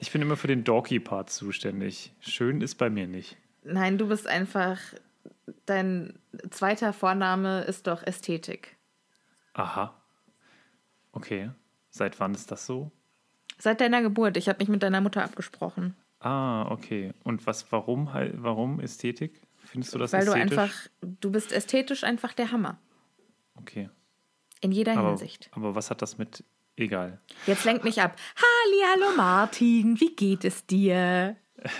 Ich bin immer für den Dorky-Part zuständig. Schön ist bei mir nicht. Nein, du bist einfach. Dein zweiter Vorname ist doch Ästhetik. Aha. Okay. Seit wann ist das so? Seit deiner Geburt. Ich habe mich mit deiner Mutter abgesprochen. Ah, okay. Und was, warum, warum Ästhetik? Findest du das Weil ästhetisch? du einfach. Du bist ästhetisch einfach der Hammer. Okay. In jeder Aber, Hinsicht. aber was hat das mit. Egal. Jetzt lenk mich ab. Halli, hallo Martin, wie geht es dir?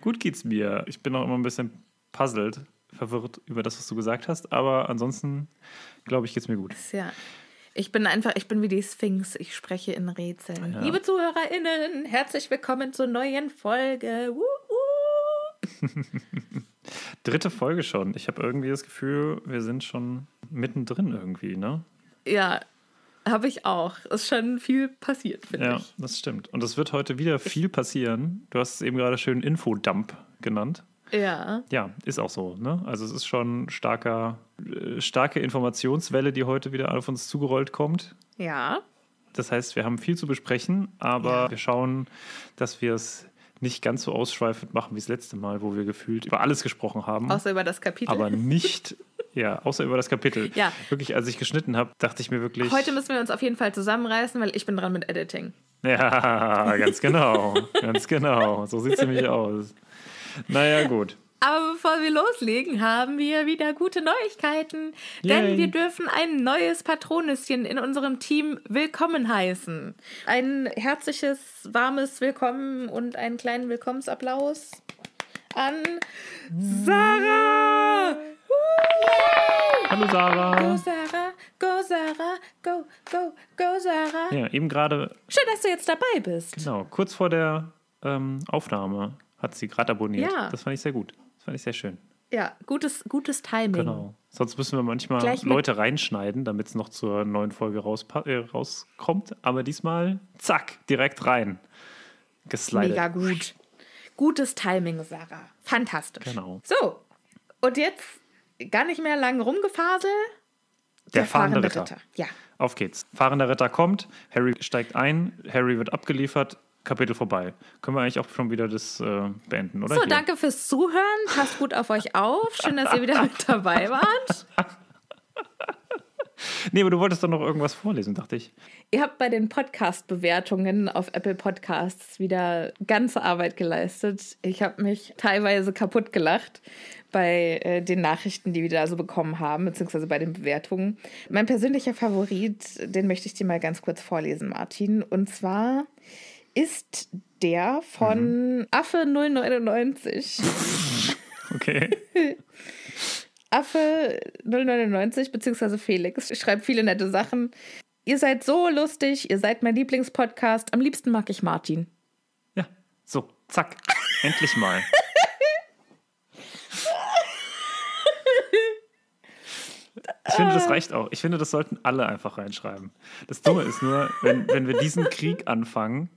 Gut geht's mir. Ich bin auch immer ein bisschen puzzled, verwirrt über das, was du gesagt hast. Aber ansonsten, glaube ich, geht's mir gut. Ja. Ich bin einfach, ich bin wie die Sphinx. Ich spreche in Rätseln. Liebe ZuhörerInnen, herzlich willkommen zur neuen Folge. Wuhu. Dritte Folge schon. Ich habe irgendwie das Gefühl, wir sind schon mittendrin irgendwie, ne? Ja, habe ich auch. Ist schon viel passiert, finde Ja, ich. das stimmt. Und es wird heute wieder viel passieren. Du hast es eben gerade schön Infodump genannt. Ja. Ja, ist auch so. Ne? Also es ist schon starker, äh, starke Informationswelle, die heute wieder auf uns zugerollt kommt. Ja. Das heißt, wir haben viel zu besprechen, aber Ja. wir schauen, dass wir es nicht ganz so ausschweifend machen wie das letzte Mal, wo wir gefühlt über alles gesprochen haben. Außer über das Kapitel. aber nicht, ja, außer über das Kapitel. Ja. Wirklich, als ich geschnitten habe, dachte ich mir wirklich. Heute müssen wir uns auf jeden Fall zusammenreißen, weil ich bin dran mit Editing. Ja, ganz genau. ganz genau. So sieht es nämlich aus. Naja, gut. Aber bevor wir loslegen, haben wir wieder gute Neuigkeiten. Denn Yay. wir dürfen ein neues Patronüschen in unserem Team willkommen heißen. Ein herzliches, warmes Willkommen und einen kleinen Willkommensapplaus an Sarah! Hallo Go Sarah. Sarah, go Sarah, go, go, go Sarah. Ja, eben gerade, Schön, dass du jetzt dabei bist. genau, kurz vor der ähm, Aufnahme hat sie gerade abonniert. Ja. Das fand ich sehr gut. Das fand ich sehr schön. Ja, gutes, gutes Timing. Genau. Sonst müssen wir manchmal Leute reinschneiden, damit es noch zur neuen Folge äh, rauskommt. Aber diesmal, zack, direkt rein. Geslidet. Mega gut. Gutes Timing, Sarah. Fantastisch. Genau. So, und jetzt gar nicht mehr lang rumgefasel. Der fahrende Ritter. Ja. Auf geht's. Fahrender Ritter kommt, Harry steigt ein, Harry wird abgeliefert, Kapitel vorbei. Können wir eigentlich auch schon wieder das äh, beenden, oder? So, Hier. danke fürs Zuhören. Passt gut auf euch auf. Schön, dass ihr wieder mit dabei wart. Nee, aber du wolltest doch noch irgendwas vorlesen, dachte ich. Ihr habt bei den Podcast-Bewertungen auf Apple Podcasts wieder ganze Arbeit geleistet. Ich habe mich teilweise kaputt gelacht bei äh, den Nachrichten, die wir da so bekommen haben, beziehungsweise bei den Bewertungen. Mein persönlicher Favorit, den möchte ich dir mal ganz kurz vorlesen, Martin. Und zwar ist der von Affe 099. Okay. Affe 099 beziehungsweise Felix schreibt viele nette Sachen. Ihr seid so lustig, ihr seid mein Lieblingspodcast. Am liebsten mag ich Martin. Ja, so, zack. Endlich mal. Ich finde, das reicht auch. Ich finde, das sollten alle einfach reinschreiben. Das Dumme ist nur, wenn, wenn wir diesen Krieg anfangen,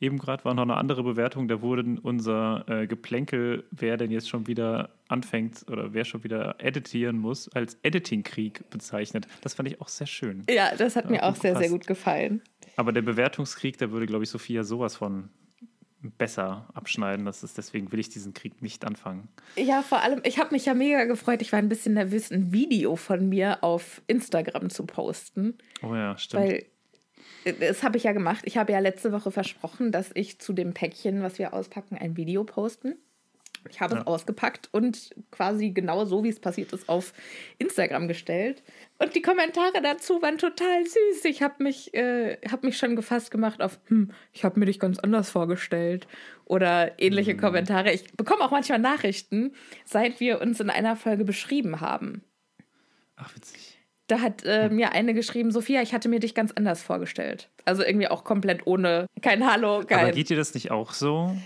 eben gerade war noch eine andere Bewertung, da wurde unser äh, Geplänkel, wer denn jetzt schon wieder anfängt oder wer schon wieder editieren muss, als Editing-Krieg bezeichnet. Das fand ich auch sehr schön. Ja, das hat mir auch sehr, sehr gut gefallen. Aber der Bewertungskrieg, da würde, glaube ich, Sophia sowas von besser abschneiden. Das ist, deswegen will ich diesen Krieg nicht anfangen. Ja, vor allem, ich habe mich ja mega gefreut. Ich war ein bisschen nervös, ein Video von mir auf Instagram zu posten. Oh ja, stimmt. Weil äh, das habe ich ja gemacht. Ich habe ja letzte Woche versprochen, dass ich zu dem Päckchen, was wir auspacken, ein Video posten. Ich habe ja. es ausgepackt und quasi genau so, wie es passiert ist, auf Instagram gestellt. Und die Kommentare dazu waren total süß. Ich habe mich, äh, hab mich schon gefasst gemacht auf, hm, ich habe mir dich ganz anders vorgestellt. Oder ähnliche mhm. Kommentare. Ich bekomme auch manchmal Nachrichten, seit wir uns in einer Folge beschrieben haben. Ach, witzig. Da hat äh, mir eine geschrieben, Sophia, ich hatte mir dich ganz anders vorgestellt. Also irgendwie auch komplett ohne, kein Hallo, kein... Aber geht dir das nicht auch so?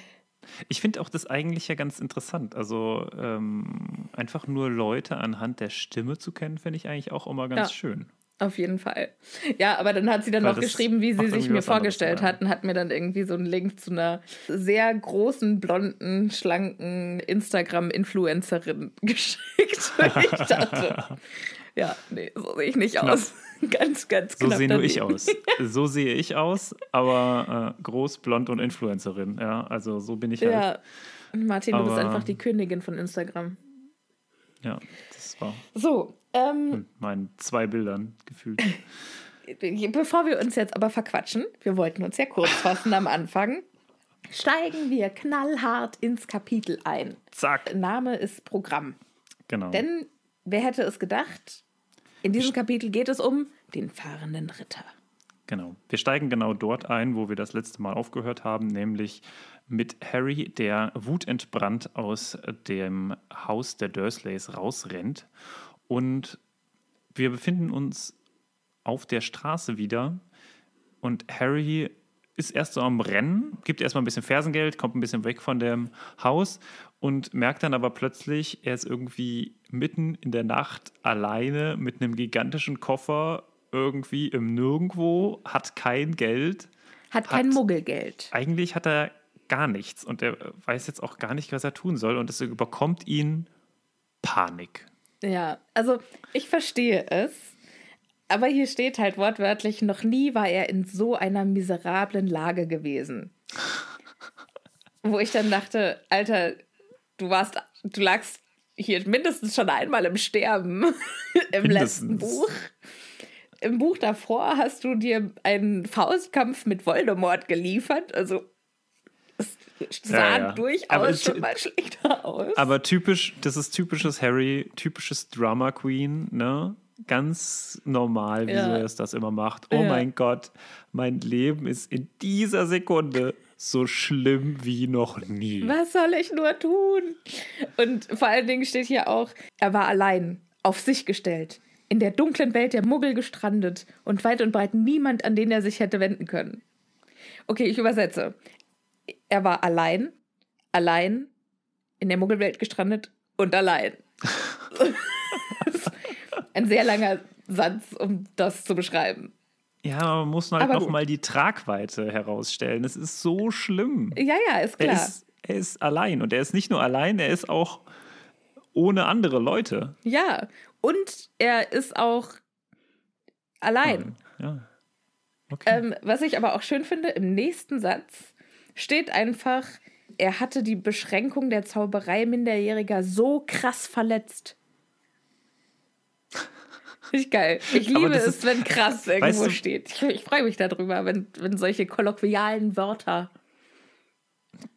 Ich finde auch das eigentlich ja ganz interessant. Also ähm, einfach nur Leute anhand der Stimme zu kennen, finde ich eigentlich auch immer ganz ja. schön. Auf jeden Fall. Ja, aber dann hat sie dann Weil noch geschrieben, wie sie sich mir vorgestellt hat und hat mir dann irgendwie so einen Link zu einer sehr großen, blonden, schlanken Instagram-Influencerin geschickt. Und ich dachte, ja, nee, so sehe ich nicht knapp. aus. ganz, ganz knapp. So sehe nur ich aus. So sehe ich aus, aber äh, groß, blond und Influencerin. Ja, also so bin ich halt. Ja, Martin, aber, du bist einfach die Königin von Instagram. Ja, das war. So. Ähm, mit meinen zwei Bildern gefühlt. Bevor wir uns jetzt aber verquatschen, wir wollten uns ja kurz fassen am Anfang, steigen wir knallhart ins Kapitel ein. Zack. Name ist Programm. Genau. Denn wer hätte es gedacht? In diesem Kapitel geht es um den fahrenden Ritter. Genau. Wir steigen genau dort ein, wo wir das letzte Mal aufgehört haben, nämlich mit Harry, der wutentbrannt aus dem Haus der Dursleys rausrennt. Und wir befinden uns auf der Straße wieder und Harry ist erst so am Rennen, gibt erstmal ein bisschen Fersengeld, kommt ein bisschen weg von dem Haus und merkt dann aber plötzlich, er ist irgendwie mitten in der Nacht alleine mit einem gigantischen Koffer irgendwie im Nirgendwo, hat kein Geld. Hat kein hat, Muggelgeld. Eigentlich hat er gar nichts und er weiß jetzt auch gar nicht, was er tun soll und es überkommt ihn Panik. Ja, also ich verstehe es. Aber hier steht halt wortwörtlich, noch nie war er in so einer miserablen Lage gewesen. Wo ich dann dachte, Alter, du warst, du lagst hier mindestens schon einmal im Sterben im letzten Buch. Im Buch davor hast du dir einen Faustkampf mit Voldemort geliefert. Also es sah ja, ja. durchaus aber schon mal schlechter aus. Aber typisch, das ist typisches Harry, typisches Drama Queen, ne? Ganz normal, wie ja. er es das immer macht. Oh mein Gott, mein Leben ist in dieser Sekunde so schlimm wie noch nie. Was soll ich nur tun? Und vor allen Dingen steht hier auch, er war allein, auf sich gestellt, in der dunklen Welt der Muggel gestrandet und weit und breit niemand, an den er sich hätte wenden können. Okay, ich übersetze. Er war allein, allein, in der Muggelwelt gestrandet und allein. Ein sehr langer Satz, um das zu beschreiben. Ja, man muss halt noch mal die Tragweite herausstellen. Es ist so schlimm. Ja, ja, ist klar. Er ist, er ist allein und er ist nicht nur allein, er ist auch ohne andere Leute. Ja, und er ist auch allein. Ja. Okay. Ähm, was ich aber auch schön finde, im nächsten Satz steht einfach, er hatte die Beschränkung der Zauberei Minderjähriger so krass verletzt. Ich geil. Ich liebe es, ist, wenn krass irgendwo du, steht. Ich, ich freue mich darüber, wenn, wenn solche kolloquialen Wörter.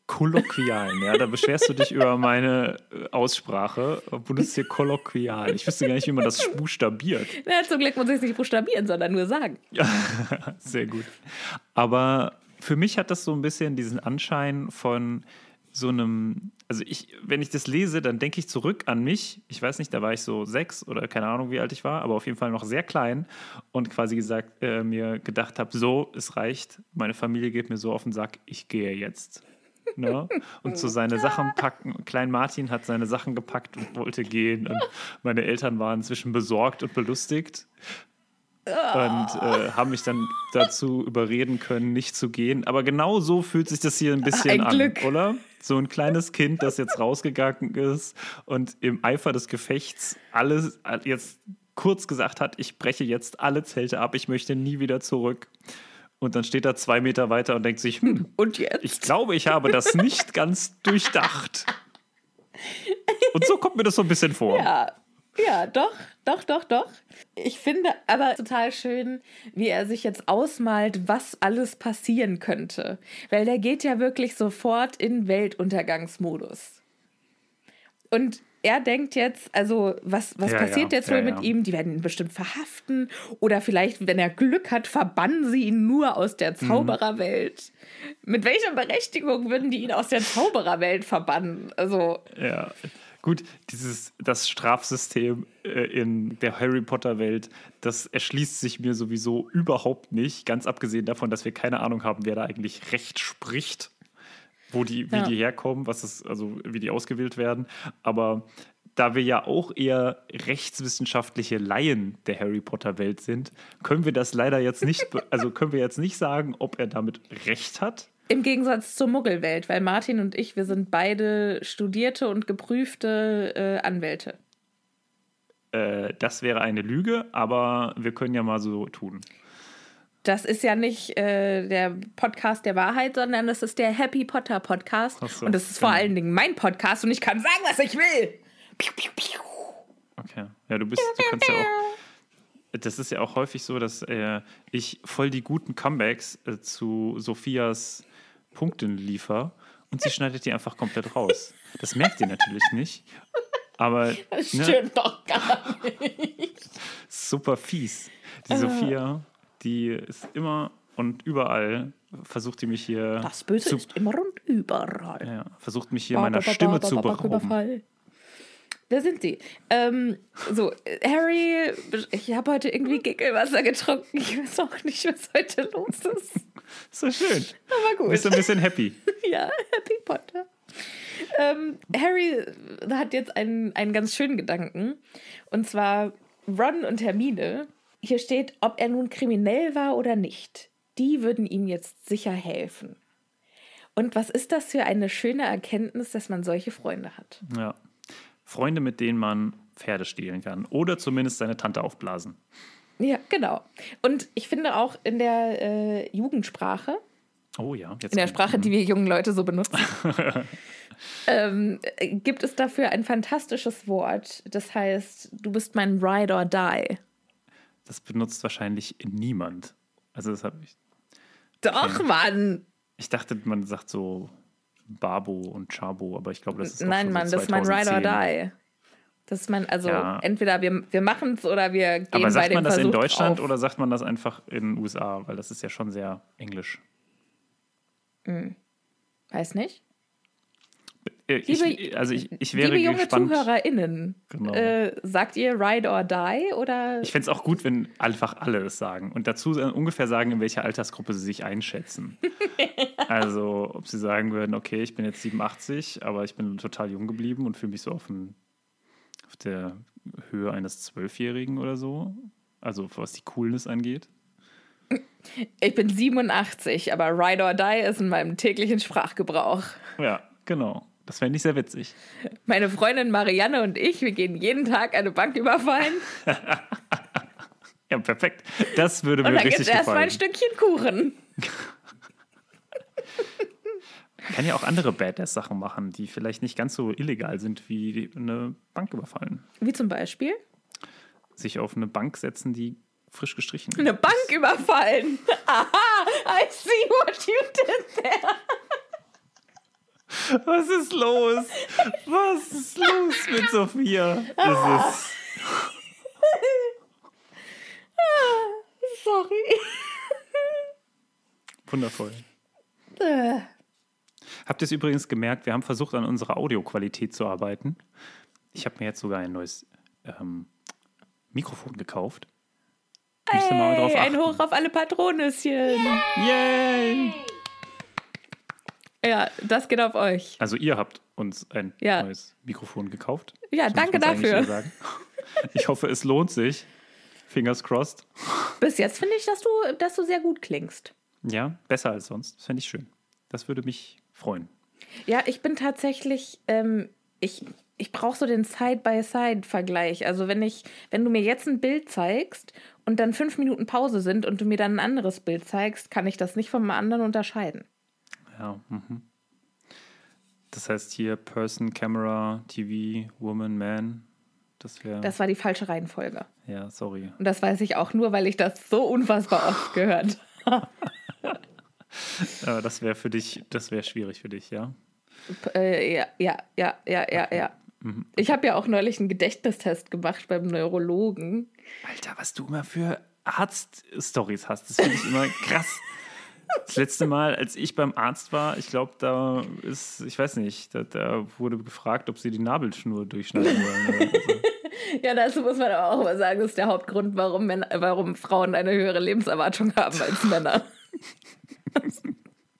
Kolloquialen, ja, da beschwerst du dich über meine äh, Aussprache. Benutzt hier kolloquial. Ich wüsste gar nicht, wie man das buchstabiert. Ja, zum Glück muss ich es nicht buchstabieren, sondern nur sagen. Ja, sehr gut. Aber für mich hat das so ein bisschen diesen Anschein von so einem, also ich, wenn ich das lese, dann denke ich zurück an mich. Ich weiß nicht, da war ich so sechs oder keine Ahnung, wie alt ich war, aber auf jeden Fall noch sehr klein und quasi gesagt, äh, mir gedacht habe, so, es reicht, meine Familie geht mir so auf den Sack, ich gehe jetzt. Ne? Und so seine Sachen packen. Klein Martin hat seine Sachen gepackt und wollte gehen. Und meine Eltern waren inzwischen besorgt und belustigt und äh, haben mich dann dazu überreden können, nicht zu gehen. Aber genau so fühlt sich das hier ein bisschen Ein an, Glück. oder? So ein kleines Kind, das jetzt rausgegangen ist und im Eifer des Gefechts alles jetzt kurz gesagt hat, ich breche jetzt alle Zelte ab, ich möchte nie wieder zurück. Und dann steht er zwei Meter weiter und denkt sich, hm, Und jetzt? ich glaube, ich habe das nicht ganz durchdacht. Und so kommt mir das so ein bisschen vor. Ja, ja, doch, doch, doch, doch. Ich finde aber total schön, wie er sich jetzt ausmalt, was alles passieren könnte. Weil der geht ja wirklich sofort in Weltuntergangsmodus. Und er denkt jetzt, also was, was Ja, passiert ja, jetzt ja, wohl mit ja. ihm? Die werden ihn bestimmt verhaften. Oder vielleicht, wenn er Glück hat, verbannen sie ihn nur aus Mhm. der Zaubererwelt. Mit welcher Berechtigung würden die ihn aus der Zaubererwelt verbannen? Also, Ja. Gut, dieses, das Strafsystem äh, in der Harry Potter-Welt, das erschließt sich mir sowieso überhaupt nicht. Ganz abgesehen davon, dass wir keine Ahnung haben, wer da eigentlich Recht spricht, wo die, wie Ja. die herkommen, was es, also wie die ausgewählt werden. Aber da wir ja auch eher rechtswissenschaftliche Laien der Harry Potter-Welt sind, können wir das leider jetzt nicht, also können wir jetzt nicht sagen, ob er damit Recht hat. Im Gegensatz zur Muggelwelt, weil Martin und ich, wir sind beide studierte und geprüfte äh, Anwälte. Äh, das wäre eine Lüge, aber wir können ja mal so tun. Das ist ja nicht äh, der Podcast der Wahrheit, sondern das ist der Happy Potter Podcast. So, und das ist vor genau. allen Dingen mein Podcast und ich kann sagen, was ich will. Piu, piu, piu. Okay. Ja, du bist, du kannst ja auch. Das ist ja auch häufig so, dass äh, ich voll die guten Comebacks äh, zu Sophias Punkten liefer und sie schneidet die einfach komplett raus. Das merkt ihr natürlich nicht. Aber Das ne, stimmt doch gar nicht. super fies. Die Äh. Sophia, die ist immer und überall versucht die mich hier Das Böse zu, ist immer und überall. ja, versucht mich hier meiner Stimme zu berauben. Da sind sie. Ähm, so, Harry, ich habe heute irgendwie Gickelwasser getrunken. Ich weiß auch nicht, was heute los ist. So schön. Aber gut. Bist du ein bisschen happy? Ja, Happy Potter. Ähm, Harry hat jetzt einen, einen ganz schönen Gedanken. Und zwar Ron und Hermine. Hier steht, ob er nun kriminell war oder nicht. Die würden ihm jetzt sicher helfen. Und was ist das für eine schöne Erkenntnis, dass man solche Freunde hat? Ja. Freunde, mit denen man Pferde stehlen kann. Oder zumindest seine Tante aufblasen. Ja, genau. Und ich finde auch in der äh, Jugendsprache, Oh ja, in der Sprache, die wir jungen Leute so benutzen, ähm, äh, gibt es dafür ein fantastisches Wort. Das heißt, du bist mein Ride or Die. Das benutzt wahrscheinlich niemand. Also das habe ich. Doch, Okay. Mann! Ich dachte, man sagt so Babo und Chabo, aber ich glaube, das ist Nein, schon Mann, so das ist mein Ride or 2010. Die. Das ist mein, also Ja. entweder wir, wir machen es oder wir gehen Aber bei sagt dem man das Versuch in Deutschland drauf. oder sagt man das einfach in den USA? Weil das ist ja schon sehr englisch. Weiß nicht. Äh, Ich, Liebe- also ich, ich wäre Liebe junge gespannt. ZuhörerInnen, Genau. äh, sagt ihr Ride or Die oder Ich fände es auch gut, wenn einfach alle es sagen und dazu äh, ungefähr sagen, in welcher Altersgruppe sie sich einschätzen. also, ob sie sagen würden, okay, ich bin jetzt 87, aber ich bin total jung geblieben und fühle mich so auf, ein, auf der Höhe eines Zwölfjährigen oder so. Also, was die Coolness angeht. ich bin 87, aber Ride or Die ist in meinem täglichen Sprachgebrauch. Ja, genau. Das fände ich sehr witzig. Meine Freundin Marianne und ich, wir gehen jeden Tag eine Bank überfallen Ja, perfekt. Das würde und mir dann gibt es richtig erstmal ein gefallen. Stückchen Kuchen. Kann ja auch andere Badass-Sachen machen, die vielleicht nicht ganz so illegal sind wie eine Bank überfallen. Wie zum Beispiel Sich auf eine Bank setzen, die frisch gestrichen ist. eine Bank überfallen. Aha, I see what you did there. Was ist los? Was ist los mit Sophia? Es ist Sorry. wundervoll. Äh, Habt ihr es übrigens gemerkt, wir haben versucht, an unserer Audioqualität zu arbeiten. Ich habe mir jetzt sogar ein neues ähm, Mikrofon gekauft. Müsste mal drauf achten. ein Hoch auf alle Patronüschen. Yay! Ja, das geht auf euch. Also ihr habt uns ein ja. neues Mikrofon gekauft. Ja, danke dafür. Ich hoffe, es lohnt sich. Fingers crossed. Bis jetzt finde ich, dass du, dass du sehr gut klingst. Ja, besser als sonst. Das fände ich schön. Das würde mich freuen. Ja, ich bin tatsächlich, ähm, ich, ich brauche so den Side-by-Side-Vergleich. Also wenn ich, wenn du mir jetzt ein Bild zeigst und dann fünf Minuten Pause sind und du mir dann ein anderes Bild zeigst, kann ich das nicht vom anderen unterscheiden. Ja. Mhm. Das heißt hier Person, Camera, TV, Woman, Man. Das. Das war die falsche Reihenfolge. Ja, sorry. Und das weiß ich auch nur, weil ich das so unfassbar oft gehört habe. Aber das wäre für dich, das wäre schwierig für dich, ja? Äh, ja, ja, ja, ja, ja, ja. Mhm. Ich habe ja auch neulich einen Gedächtnistest gemacht beim Neurologen. Alter, was du immer für Arzt-Stories hast, das finde ich immer krass. Das letzte Mal, als ich beim Arzt war, ich glaube, da ist, ich weiß nicht, da, da, wurde gefragt, ob sie die Nabelschnur durchschneiden wollen. So. ja, dazu muss man aber auch mal sagen, das ist der Hauptgrund, warum, Männer, warum Frauen eine höhere Lebenserwartung haben als Männer.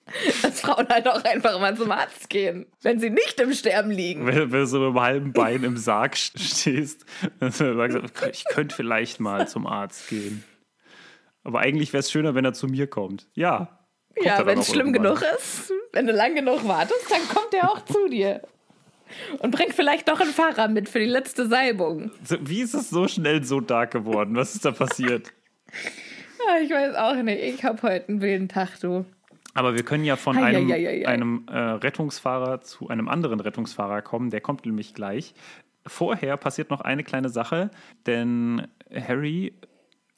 Dass Frauen halt auch einfach mal zum Arzt gehen, wenn sie nicht im Sterben liegen. Wenn, wenn du so mit einem halben Bein im Sarg stehst, dann sagst ich könnte vielleicht mal zum Arzt gehen. Aber eigentlich wäre es schöner, wenn er zu mir kommt. Ja. Kommt ja, wenn es schlimm genug ist, wenn du lang genug wartest, dann kommt er auch zu dir. Und bringt vielleicht noch einen Fahrer mit für die letzte Salbung. Wie ist es so schnell so dark geworden? Was ist da passiert? Ich weiß auch nicht. Ich habe heute einen wilden Tag, du. Aber wir können ja von hei, einem, hei, hei, einem äh, Rettungsfahrer zu einem anderen Rettungsfahrer kommen. Der kommt nämlich gleich. Vorher passiert noch eine kleine Sache, denn Harry.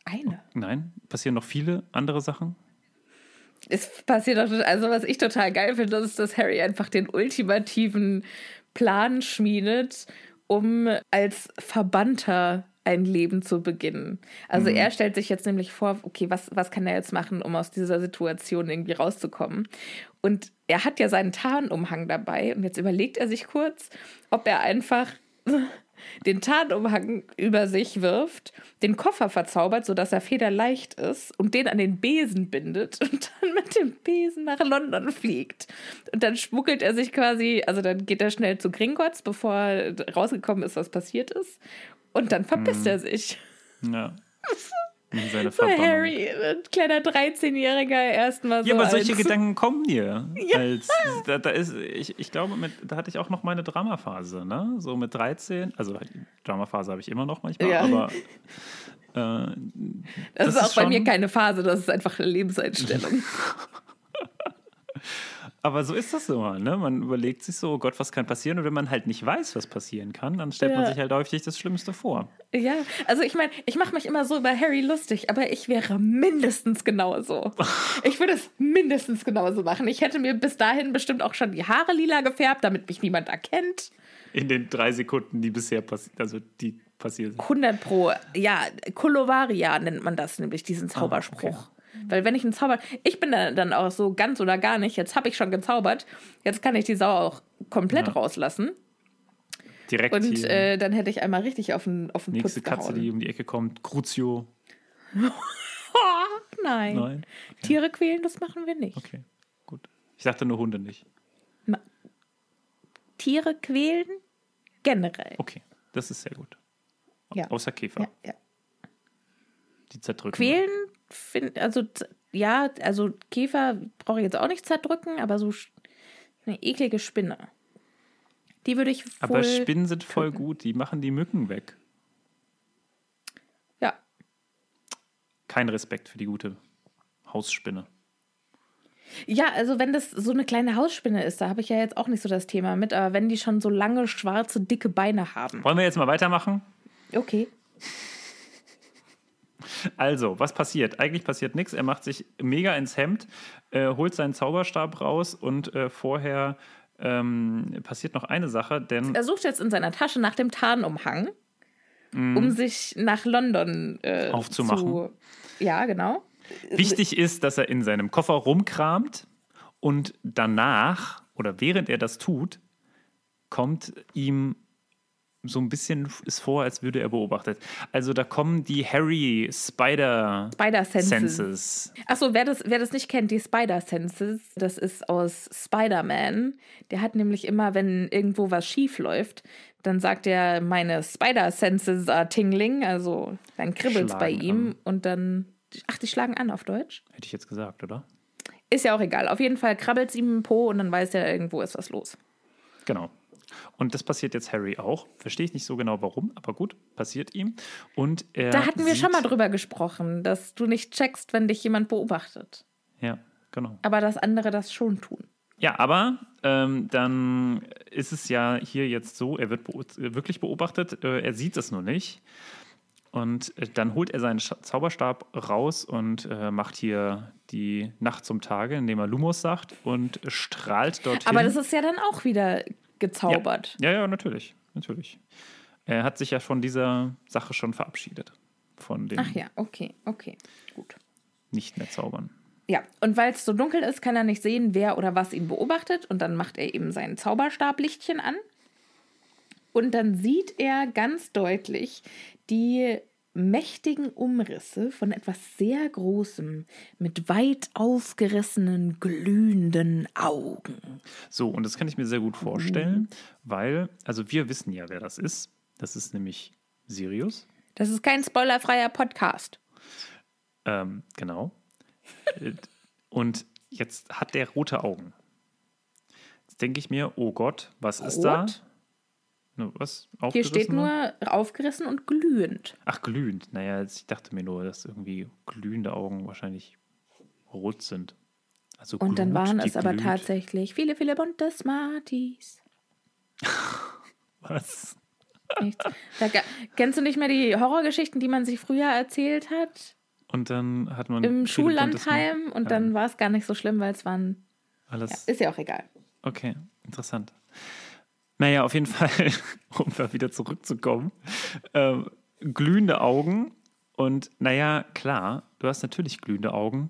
Eine? Nein, passieren noch viele andere Sachen. Es passiert auch, also was ich total geil finde, ist, dass Harry einfach den ultimativen Plan schmiedet, um als Verbannter ein Leben zu beginnen. Also mhm. er stellt sich jetzt nämlich vor, okay, was, was kann er jetzt machen, um aus dieser Situation irgendwie rauszukommen? Und er hat ja seinen Tarnumhang dabei und jetzt überlegt er sich kurz, ob er einfach den Tarnumhang über sich wirft, den Koffer verzaubert, sodass er federleicht ist und den an den Besen bindet und dann mit dem Besen nach London fliegt. Und dann schmuggelt er sich quasi, also dann geht er schnell zu Gringotts, bevor rausgekommen ist, was passiert ist. Und dann verpisst hm. er sich. Ja. Seine so Harry, ein kleiner 13-Jähriger, erstmal so. Ja, aber solche Gedanken kommen dir. Ja. Als, da, da, ist, ich, ich glaube, mit, da hatte ich auch noch meine Dramaphase, ne? So mit 13, also Dramaphase habe ich immer noch manchmal, ja. aber. Äh, das, das, ist auch bei mir keine Phase, das ist einfach eine Lebenseinstellung. Aber so ist das immer, ne? Man überlegt sich so, oh Gott, was kann passieren? Und wenn man halt nicht weiß, was passieren kann, dann stellt ja. man sich halt häufig das Schlimmste vor. Ja, also ich meine, ich mache mich immer so über Harry lustig, aber ich wäre mindestens genauso. ich würde es mindestens genauso machen. Ich hätte mir bis dahin bestimmt auch schon die Haare lila gefärbt, damit mich niemand erkennt. In den drei Sekunden, die bisher passiert, also die passiert sind. 100 pro. Ja, Kolovaria nennt man das nämlich, diesen Zauberspruch. Ah, okay. Weil wenn ich einen Zauber, ich bin dann auch so ganz oder gar nicht, jetzt habe ich schon gezaubert, jetzt kann ich die Sau auch komplett ja. rauslassen. Direkt Und. Äh, dann hätte ich einmal richtig auf den, auf den Nächste Putz Katze, die um die Ecke kommt, Crucio. Nein. Nein? Okay. Tiere quälen, das machen wir nicht. Okay, gut. Ich dachte nur Hunde nicht. Na, Tiere quälen generell. Okay, das ist sehr gut. Ja. Außer Käfer. Ja, ja. Die zerdrücken. Quälen find, also ja, also Käfer brauche ich jetzt auch nicht zerdrücken, aber so eine eklige Spinne. Die würde ich voll Aber Spinnen sind voll töten. gut, die machen die Mücken weg. Ja. Kein Respekt für die gute Hausspinne. Ja, also wenn das so eine kleine Hausspinne ist, da habe ich ja jetzt auch nicht so das Thema mit, aber wenn die schon so lange, schwarze, dicke Beine haben. Wollen wir jetzt mal weitermachen? Okay. Also, was passiert? Eigentlich passiert nichts. Er macht sich mega ins Hemd, äh, holt seinen Zauberstab raus und äh, vorher ähm, passiert noch eine Sache, denn. Er sucht jetzt in seiner Tasche nach dem Tarnumhang, mm. um sich nach London äh, aufzumachen. Zu, ja, genau. Wichtig ist, dass er in seinem Koffer rumkramt und danach oder während er das tut, kommt ihm so ein bisschen ist vor, als würde er beobachtet. Also da kommen die Harry Spider Spider Senses. Senses. Achso, wer das, wer das nicht kennt, die Spider Senses, das ist aus Spider-Man. Der hat nämlich immer, wenn irgendwo was schief läuft, dann sagt er, meine Spider Senses are tingling. Also dann kribbelt's bei Schlagen ihm an. und dann. Ach, die schlagen an auf Deutsch? Hätte ich jetzt gesagt, oder? Ist ja auch egal. Auf jeden Fall krabbelt's ihm im Po und dann weiß er, irgendwo ist was los. Genau. Und das passiert jetzt Harry auch. Verstehe ich nicht so genau warum, aber gut, passiert ihm. Und Da hatten wir schon mal drüber gesprochen, dass du nicht checkst, wenn dich jemand beobachtet. Ja, genau. Aber dass andere das schon tun. Ja, aber ähm, dann ist es ja hier jetzt so, er wird beo wirklich beobachtet, äh, er sieht es nur nicht. Und äh, dann holt er seinen Scha Zauberstab raus und äh, macht hier die Nacht zum Tage, indem er Lumos sagt und strahlt dorthin. Aber das ist ja dann auch wieder gezaubert. Ja, ja, natürlich. Natürlich. Er hat sich ja von dieser Sache schon verabschiedet. Von dem Ach ja, okay, okay, gut. nicht mehr zaubern. Ja, und weil es so dunkel ist, kann er nicht sehen, wer oder was ihn beobachtet. Und dann macht er eben sein Zauberstablichtchen an. Und dann sieht er ganz deutlich die mächtigen Umrisse von etwas sehr Großem mit weit aufgerissenen, glühenden Augen. So, und das kann ich mir sehr gut vorstellen, weil, also wir wissen ja, wer das ist. Das ist nämlich Sirius. Das ist kein spoilerfreier Podcast. Ähm, genau. Äh, und jetzt hat der rote Augen. Jetzt denke ich mir, oh Gott, was ist da? Ne, Was? Hier steht nur aufgerissen und glühend. Ach, glühend. Naja, ich dachte mir nur, dass irgendwie glühende Augen wahrscheinlich rot sind. Also Und dann Glut, waren die es aber glüht. tatsächlich viele, viele bunte Smarties. Was? Nichts. Da, kennst du nicht mehr die Horrorgeschichten, die man sich früher erzählt hat? Und dann hat man. Im Schullandheim und dann war es gar nicht so schlimm, weil es waren. Alles. Ist ja auch egal. Okay, interessant. Naja, auf jeden Fall, um da wieder zurückzukommen, ähm, glühende Augen. Und naja, klar, du hast natürlich glühende Augen,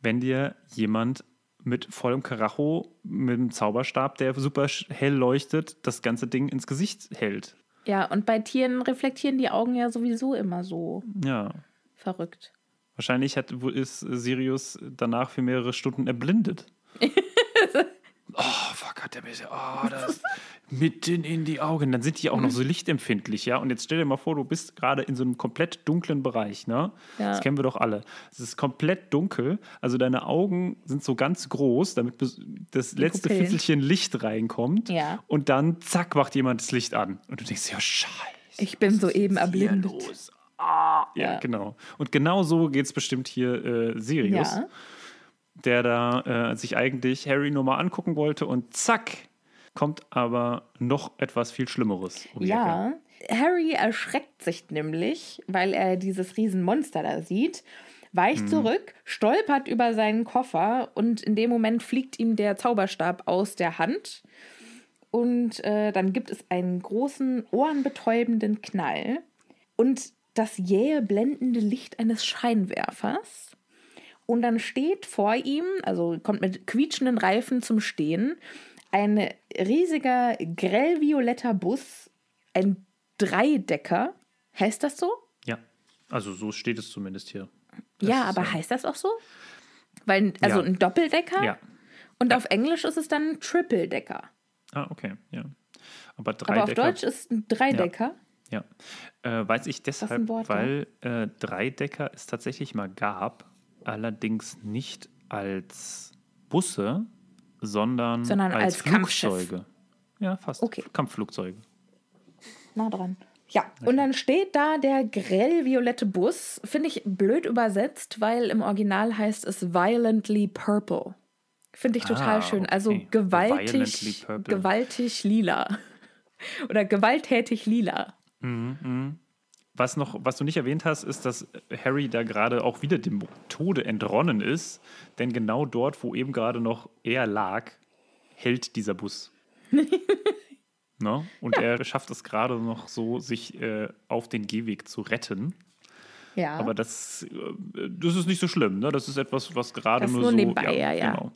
wenn dir jemand mit vollem Karacho, mit einem Zauberstab, der super hell leuchtet, das ganze Ding ins Gesicht hält. Ja, und bei Tieren reflektieren die Augen ja sowieso immer so Ja. verrückt. Wahrscheinlich hat, wo ist Sirius danach für mehrere Stunden erblindet. oh, fuck, hat der mir. Oh, das mitten in die Augen. Dann sind die auch noch so lichtempfindlich, ja. Und jetzt stell dir mal vor, du bist gerade in so einem komplett dunklen Bereich, ne? Ja. Das kennen wir doch alle. Es ist komplett dunkel. Also deine Augen sind so ganz groß, damit das letzte. Fitzelchen Licht reinkommt. Ja. Und dann, zack, macht jemand das Licht an. Und du denkst, ja, scheiße. Ich bin soeben erblindet. los? Ah, ja, Ja. genau. Und genau so geht es bestimmt hier äh, Sirius, Ja. Der da äh, sich eigentlich Harry nur mal angucken wollte und zack, kommt aber noch etwas viel Schlimmeres. Um Ecke. Ja, Harry erschreckt sich nämlich, weil er dieses Riesenmonster da sieht, weicht zurück, stolpert über seinen Koffer und in dem Moment fliegt ihm der Zauberstab aus der Hand. Und äh, dann gibt es einen großen, ohrenbetäubenden Knall und das jähe, blendende Licht eines Scheinwerfers. Und dann steht vor ihm, also kommt mit quietschenden Reifen zum Stehen, ein riesiger grellvioletter Bus, ein Dreidecker. Heißt das so? Ja, also so steht es zumindest hier. ja, ist, aber äh, heißt das auch so? Weil, also Ja. ein Doppeldecker Ja. und auf Englisch ist es dann ein Triple-Decker. Ah, okay, ja. Aber drei Aber auf Deutsch ist ein Dreidecker. Ja. Äh, weiß ich deshalb, Wort, weil äh, Dreidecker es tatsächlich mal gab, allerdings nicht als Busse, sondern, Sondern als Kampfschiff. Flugzeuge. Ja, fast. Okay. Kampfflugzeuge. Nah dran. Ja, und dann steht da der grellviolette Bus. Finde ich blöd übersetzt, weil im Original heißt es violently purple. Finde ich total Ah, schön. Also okay. Gewaltig, gewaltig lila. Oder gewalttätig lila. Was, noch, was du nicht erwähnt hast, ist, dass Harry da gerade auch wieder dem Tode entronnen ist. Denn genau dort, wo eben gerade noch er lag, hält dieser Bus. ne? Und er schafft es gerade noch so, sich äh, auf den Gehweg zu retten. Ja. Aber das, äh, das ist nicht so schlimm. Ne? Das ist etwas, was gerade nur nur so. nebenbei, ja, ja. Genau.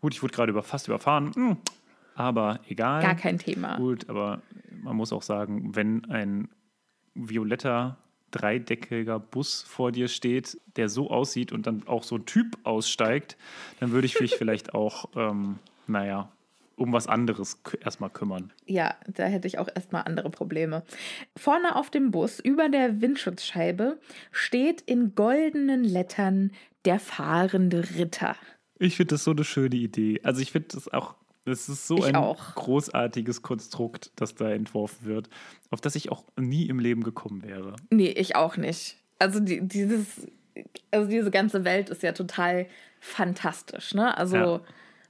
Gut, ich wurde gerade über, fast überfahren. Hm, Aber egal. Gar kein Thema. Gut, aber man muss auch sagen, wenn ein violetter dreideckiger Bus vor dir steht, der so aussieht und dann auch so ein Typ aussteigt, dann würde ich mich vielleicht auch, ähm, naja, um was anderes erstmal kümmern. Ja, da hätte ich auch erstmal andere Probleme. Vorne auf dem Bus, über der Windschutzscheibe, steht in goldenen Lettern der fahrende Ritter. Ich finde das so eine schöne Idee. Also ich finde das auch, das ist so Ich ein auch. großartiges Konstrukt, das da entworfen wird, auf das ich auch nie im Leben gekommen wäre. Nee, ich auch nicht. Also die, dieses, also diese ganze Welt ist ja total fantastisch, ne? Also Ja.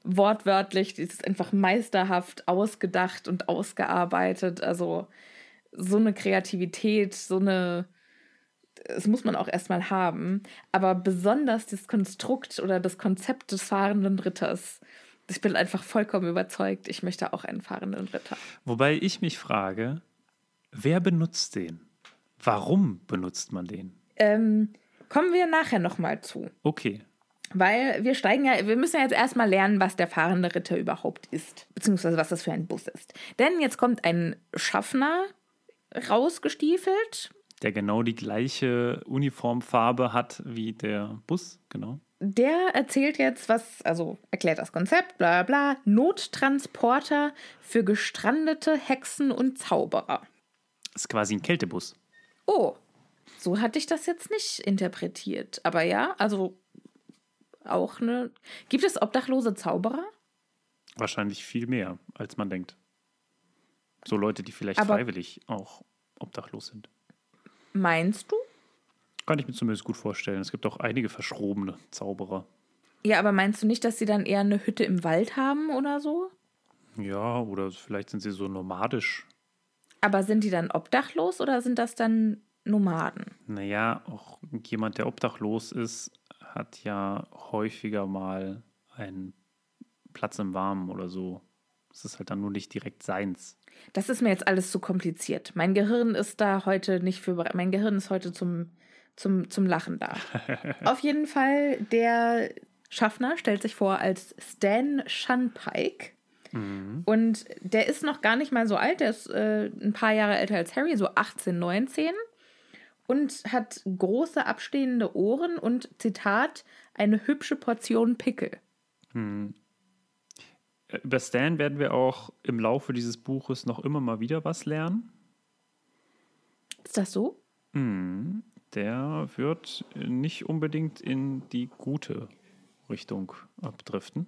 wortwörtlich, die ist einfach meisterhaft ausgedacht und ausgearbeitet. Also so eine Kreativität, so eine, das muss man auch erstmal haben. Aber besonders das Konstrukt oder das Konzept des fahrenden Ritters. Ich bin einfach vollkommen überzeugt, ich möchte auch einen fahrenden Ritter. Wobei ich mich frage, wer benutzt den? Warum benutzt man den? Ähm, kommen wir nachher nochmal zu. Okay. Weil wir steigen ja, wir müssen ja jetzt erstmal lernen, was der fahrende Ritter überhaupt ist, beziehungsweise was das für ein Bus ist. Denn jetzt kommt ein Schaffner rausgestiefelt, Der genau die gleiche Uniformfarbe hat wie der Bus, genau. der erzählt jetzt was, also erklärt das Konzept, bla bla Nottransporter für gestrandete Hexen und Zauberer. Ist quasi ein Kältebus. Oh, so hatte ich das jetzt nicht interpretiert. Aber ja, also auch eine. Gibt es obdachlose Zauberer? Wahrscheinlich viel mehr, als man denkt. So Leute, die vielleicht Aber- freiwillig auch obdachlos sind. Meinst du? Kann ich mir zumindest gut vorstellen. Es gibt auch einige verschrobene Zauberer. Ja, aber meinst du nicht, dass sie dann eher eine Hütte im Wald haben oder so? Ja, oder vielleicht sind sie so nomadisch. Aber sind die dann obdachlos oder sind das dann Nomaden? Naja, auch jemand, der obdachlos ist, hat ja häufiger mal einen Platz im Warmen oder so. Das ist halt dann nur nicht direkt seins. Das ist mir jetzt alles zu kompliziert. Mein Gehirn ist da heute nicht für. Mein Gehirn ist heute zum, zum, zum Lachen da. Auf jeden Fall, der Schaffner stellt sich vor als Stan Shunpike. Und der ist noch gar nicht mal so alt, der ist äh, ein paar Jahre älter als Harry, so 18, 19. Und hat große abstehende Ohren und, Zitat, eine hübsche Portion Pickel. Äh, Über Stan werden wir auch im Laufe dieses Buches noch immer mal wieder was lernen. Ist das so? Der wird nicht unbedingt in die gute Richtung abdriften.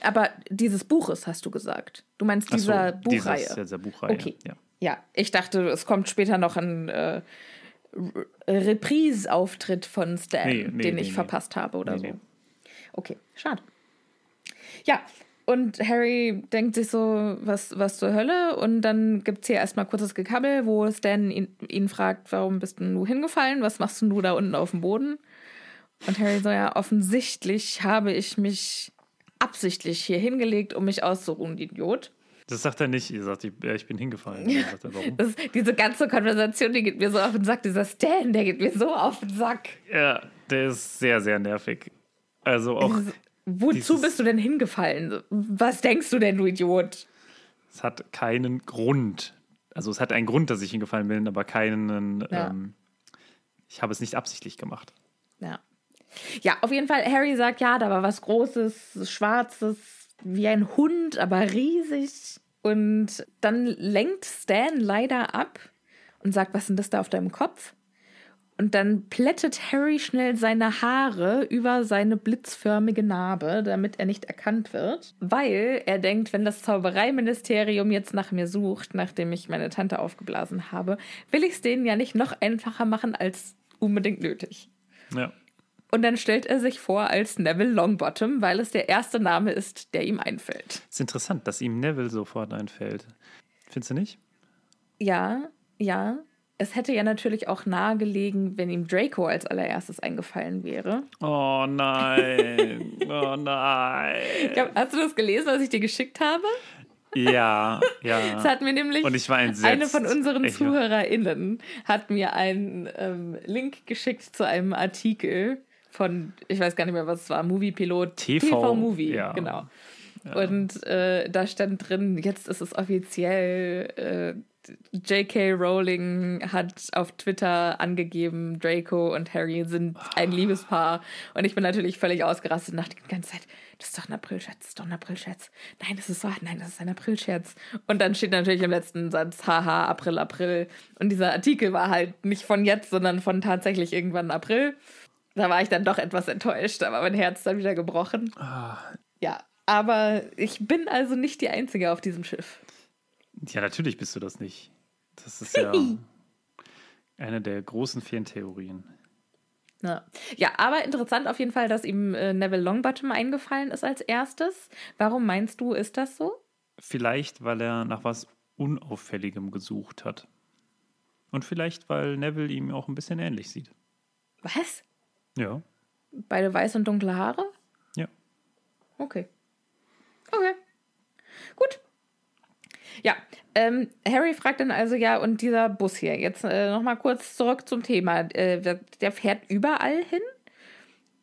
Aber dieses Buches hast du gesagt. Du meinst Ach so, dieser Buchreihe. Dieses, dieser Buchreihe. Okay. Ja. Ja, ich dachte, es kommt später noch ein äh, Re- Reprise-Auftritt von Stan, Nee, nee, den nee, ich verpasst habe oder so. Okay, schade. Ja, und Harry denkt sich so, was, was zur Hölle? Und dann gibt es hier erstmal kurzes Gekabbel, wo Stan ihn, ihn fragt, warum bist denn du hingefallen? Was machst denn du da unten auf dem Boden? Und Harry so, ja, offensichtlich habe ich mich absichtlich hier hingelegt, um mich auszuruhen, Idiot. Das sagt er nicht. Er sagt, ich, ja, ich bin hingefallen. Ja. Er? Das, diese ganze Konversation, die geht mir so auf den Sack. Dieser Stan, der geht mir so auf den Sack. ja, der ist sehr, sehr nervig. Also auch, Wozu bist du denn hingefallen? Was denkst du denn, du Idiot? es hat keinen Grund. Also es hat einen Grund, dass ich hingefallen bin, aber keinen. Ja. Ähm, ich habe es nicht absichtlich gemacht. Ja. Ja, auf jeden Fall, Harry sagt, ja, da war was Großes, Schwarzes, wie ein Hund, aber riesig. Und dann lenkt Stan leider ab und sagt, was ist denn das da auf deinem Kopf? Und dann plättet Harry schnell seine Haare über seine blitzförmige Narbe, damit er nicht erkannt wird, weil er denkt, wenn das Zaubereiministerium jetzt nach mir sucht, nachdem ich meine Tante aufgeblasen habe, will ich es denen ja nicht noch einfacher machen als unbedingt nötig. Ja. Und dann stellt er sich vor als Neville Longbottom, weil es der erste Name ist, der ihm einfällt. Ist interessant, dass ihm Neville sofort einfällt. Findest du nicht? Ja, ja. Es hätte ja natürlich auch nahegelegen, wenn ihm Draco als allererstes eingefallen wäre. Oh nein. Oh nein. Glaub, hast du das gelesen, was ich dir geschickt habe? Ja, ja. Das hat mir nämlich Und ich war entsetzt. eine von unseren Ich ZuhörerInnen hat mir einen ähm, Link geschickt zu einem Artikel von, ich weiß gar nicht mehr, was es war, Movie-Pilot. TV, movie ja. genau. Und äh, da stand drin, jetzt ist es offiziell, äh, J.K. Rowling hat auf Twitter angegeben, Draco und Harry sind ein Liebespaar. Und ich bin natürlich völlig ausgerastet und dachte die ganze Zeit, das ist doch ein Aprilscherz, das ist doch ein Aprilscherz. Nein, das ist so, nein, das ist ein Aprilscherz. Und dann steht natürlich im letzten Satz, haha, April, April. Und dieser Artikel war halt nicht von jetzt, sondern von tatsächlich irgendwann April. Da war ich dann doch etwas enttäuscht, aber mein Herz dann wieder gebrochen. Ja, aber ich bin also nicht die Einzige auf diesem Schiff. Ja, natürlich bist du das nicht. Das ist ja eine der großen Fantheorien. Ja. ja, aber interessant auf jeden Fall, dass ihm äh, Neville Longbottom eingefallen ist als erstes. Warum meinst du, ist das so? Vielleicht, weil er nach was Unauffälligem gesucht hat. Und vielleicht, weil Neville ihm auch ein bisschen ähnlich sieht. Was? Ja. Beide weiß und dunkle Haare? Ja. Okay. Okay. Gut. Ja, ähm, Harry fragt dann also, ja, und dieser Bus hier, jetzt äh, nochmal kurz zurück zum Thema. Äh, der, der, fährt überall hin?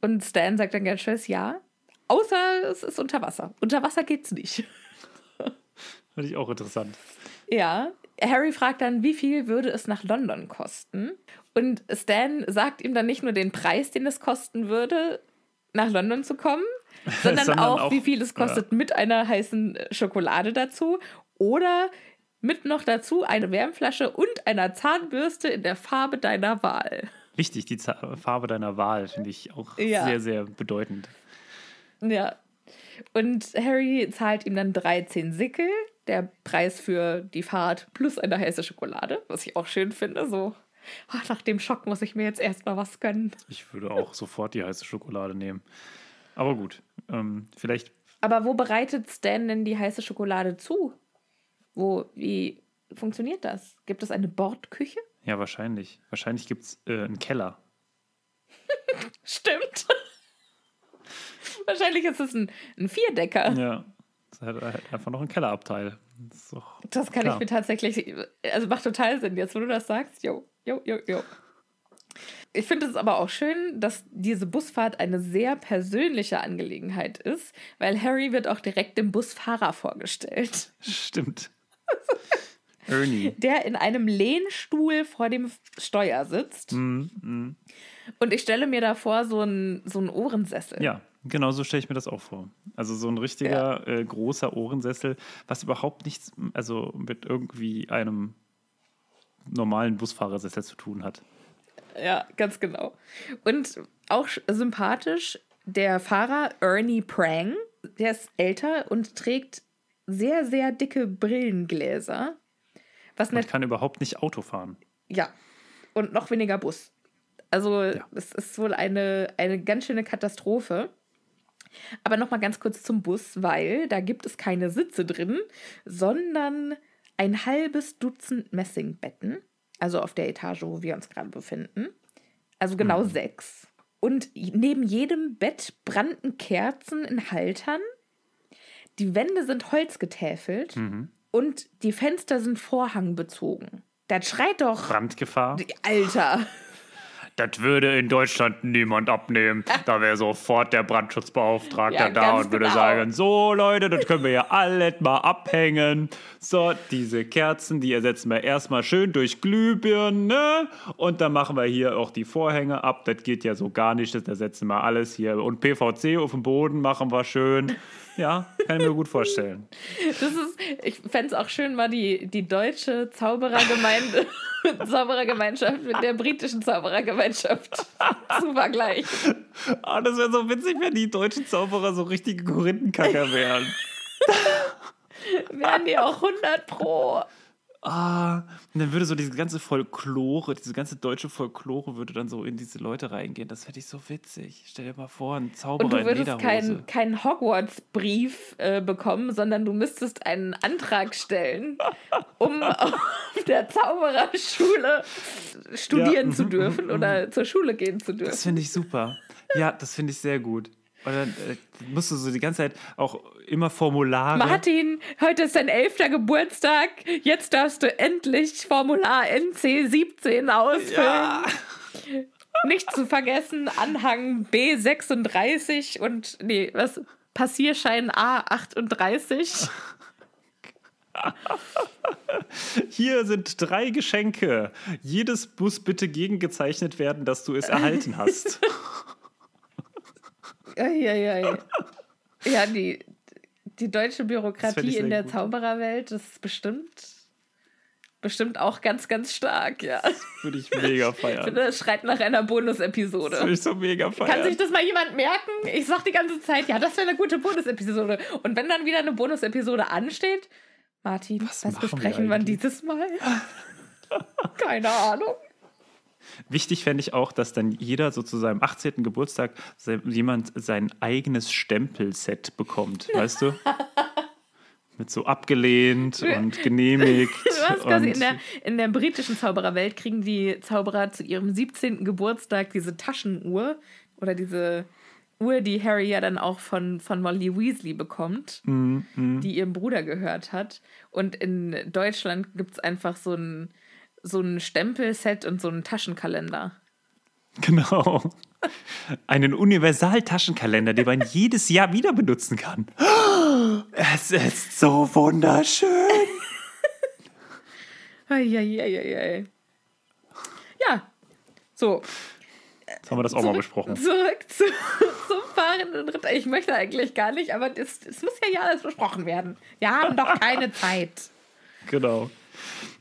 Und Stan sagt dann ganz schön, ja. Außer es ist unter Wasser. Unter Wasser geht's nicht. Fand ich auch interessant. Ja, Harry fragt dann, wie viel würde es nach London kosten? Und Stan sagt ihm dann nicht nur den Preis, den es kosten würde, nach London zu kommen, sondern, sondern auch, auch, wie viel es kostet ja. mit einer heißen Schokolade dazu oder mit noch dazu eine Wärmflasche und einer Zahnbürste in der Farbe deiner Wahl. Wichtig, die Z Farbe deiner Wahl finde ich auch ja. sehr, sehr bedeutend. Ja. Und Harry zahlt ihm dann 13 Sickel, der Preis für die Fahrt plus eine heiße Schokolade, was ich auch schön finde. So, ach, nach dem Schock muss ich mir jetzt erstmal was gönnen. Ich würde auch sofort die heiße Schokolade nehmen. Aber gut, ähm, vielleicht. Aber wo bereitet Stan denn die heiße Schokolade zu? Wo, wie funktioniert das? Gibt es eine Bordküche? Ja, wahrscheinlich. Wahrscheinlich gibt es äh, einen Keller. Stimmt. wahrscheinlich ist es ein, ein Vierdecker. Ja. Es hat einfach noch einen Kellerabteil. Das, das kann klar. ich mir tatsächlich. Also macht total Sinn, jetzt wo du das sagst. Jo, jo, jo, jo. Ich finde es aber auch schön, dass diese Busfahrt eine sehr persönliche Angelegenheit ist, weil Harry wird auch direkt dem Busfahrer vorgestellt. Stimmt. Ernie. Der in einem Lehnstuhl vor dem Steuer sitzt. Mm, mm. Und ich stelle mir davor so einen so einen Ohrensessel. Ja, genau so stelle ich mir das auch vor. Also so ein richtiger ja. äh, großer Ohrensessel, was überhaupt nichts also mit irgendwie einem normalen Busfahrersessel zu tun hat. Ja, ganz genau. Und auch sympathisch, der Fahrer Ernie Prang, der ist älter und trägt sehr, sehr dicke Brillengläser. Was Man kann überhaupt nicht Auto fahren. Ja, und noch weniger Bus. Also ja. es ist wohl eine, eine ganz schöne Katastrophe. Aber noch mal ganz kurz zum Bus, weil da gibt es keine Sitze drin, sondern ein halbes Dutzend Messingbetten, also auf der Etage, wo wir uns gerade befinden. Also genau mhm. sechs. Und neben jedem Bett brannten Kerzen in Haltern die Wände sind holzgetäfelt mhm. und die Fenster sind vorhangbezogen. Das schreit doch. Brandgefahr? Alter. Das würde in Deutschland niemand abnehmen. Da wäre sofort der Brandschutzbeauftragte ja, da und würde genau. sagen: So, Leute, das können wir ja alles mal abhängen. So, diese Kerzen, die ersetzen wir erstmal schön durch Glühbirnen. Ne? Und dann machen wir hier auch die Vorhänge ab. Das geht ja so gar nicht. Das ersetzen wir alles hier. Und PVC auf dem Boden machen wir schön. Ja, kann ich mir gut vorstellen. Das ist, ich fände es auch schön, mal die, die deutsche Zauberergemeinde, Zauberergemeinschaft mit der britischen Zauberergemeinschaft zu vergleichen. Ah, das wäre so witzig, wenn die deutschen Zauberer so richtige Korinthenkacker wären. wären die auch 100 pro. Ah, und dann würde so diese ganze Folklore, diese ganze deutsche Folklore würde dann so in diese Leute reingehen. Das fände ich so witzig. Stell dir mal vor, ein Zauberer Und du würdest keinen kein Hogwarts-Brief äh, bekommen, sondern du müsstest einen Antrag stellen, um auf der Zaubererschule studieren ja. zu dürfen oder zur Schule gehen zu dürfen. Das finde ich super. Ja, das finde ich sehr gut. Und dann äh, musst du so die ganze Zeit auch immer Formulare. Martin, heute ist dein elfter Geburtstag. Jetzt darfst du endlich Formular NC17 ausfüllen. Ja. Nicht zu vergessen, Anhang B36 und, nee, was? Passierschein A38. Hier sind drei Geschenke. Jedes muss bitte gegengezeichnet werden, dass du es erhalten hast. ja, ja, ja. Ja, die, die deutsche Bürokratie in der gut. Zaubererwelt ist bestimmt bestimmt auch ganz, ganz stark, ja. Das würde ich mega feiern. Ich finde, das schreit nach einer Bonus-Episode. Das würde ich so mega feiern. Kann sich das mal jemand merken? Ich sag die ganze Zeit, ja, das wäre eine gute Bonus-Episode. Und wenn dann wieder eine Bonus-Episode ansteht, Martin, was, was besprechen wir, wir dieses Mal? Keine Ahnung. Wichtig fände ich auch, dass dann jeder so zu seinem 18. Geburtstag jemand sein eigenes Stempelset bekommt, weißt du? Mit so abgelehnt und genehmigt. Du quasi in der, in der britischen Zaubererwelt kriegen die Zauberer zu ihrem 17. Geburtstag diese Taschenuhr oder diese Uhr, die Harry ja dann auch von, von Molly Weasley bekommt, mm, mm. die ihrem Bruder gehört hat. Und in Deutschland gibt es einfach so ein, so ein Stempelset und so einen Taschenkalender. Genau. Einen Universal-Taschenkalender, den man jedes Jahr wieder benutzen kann. Es ist so wunderschön. Eieieiei. Ja, so. Jetzt haben wir das auch mal besprochen. Zurück zu, zum fahrenden Ritter. Ich möchte eigentlich gar nicht, aber es muss ja hier alles besprochen werden. Wir haben doch keine Zeit. Genau.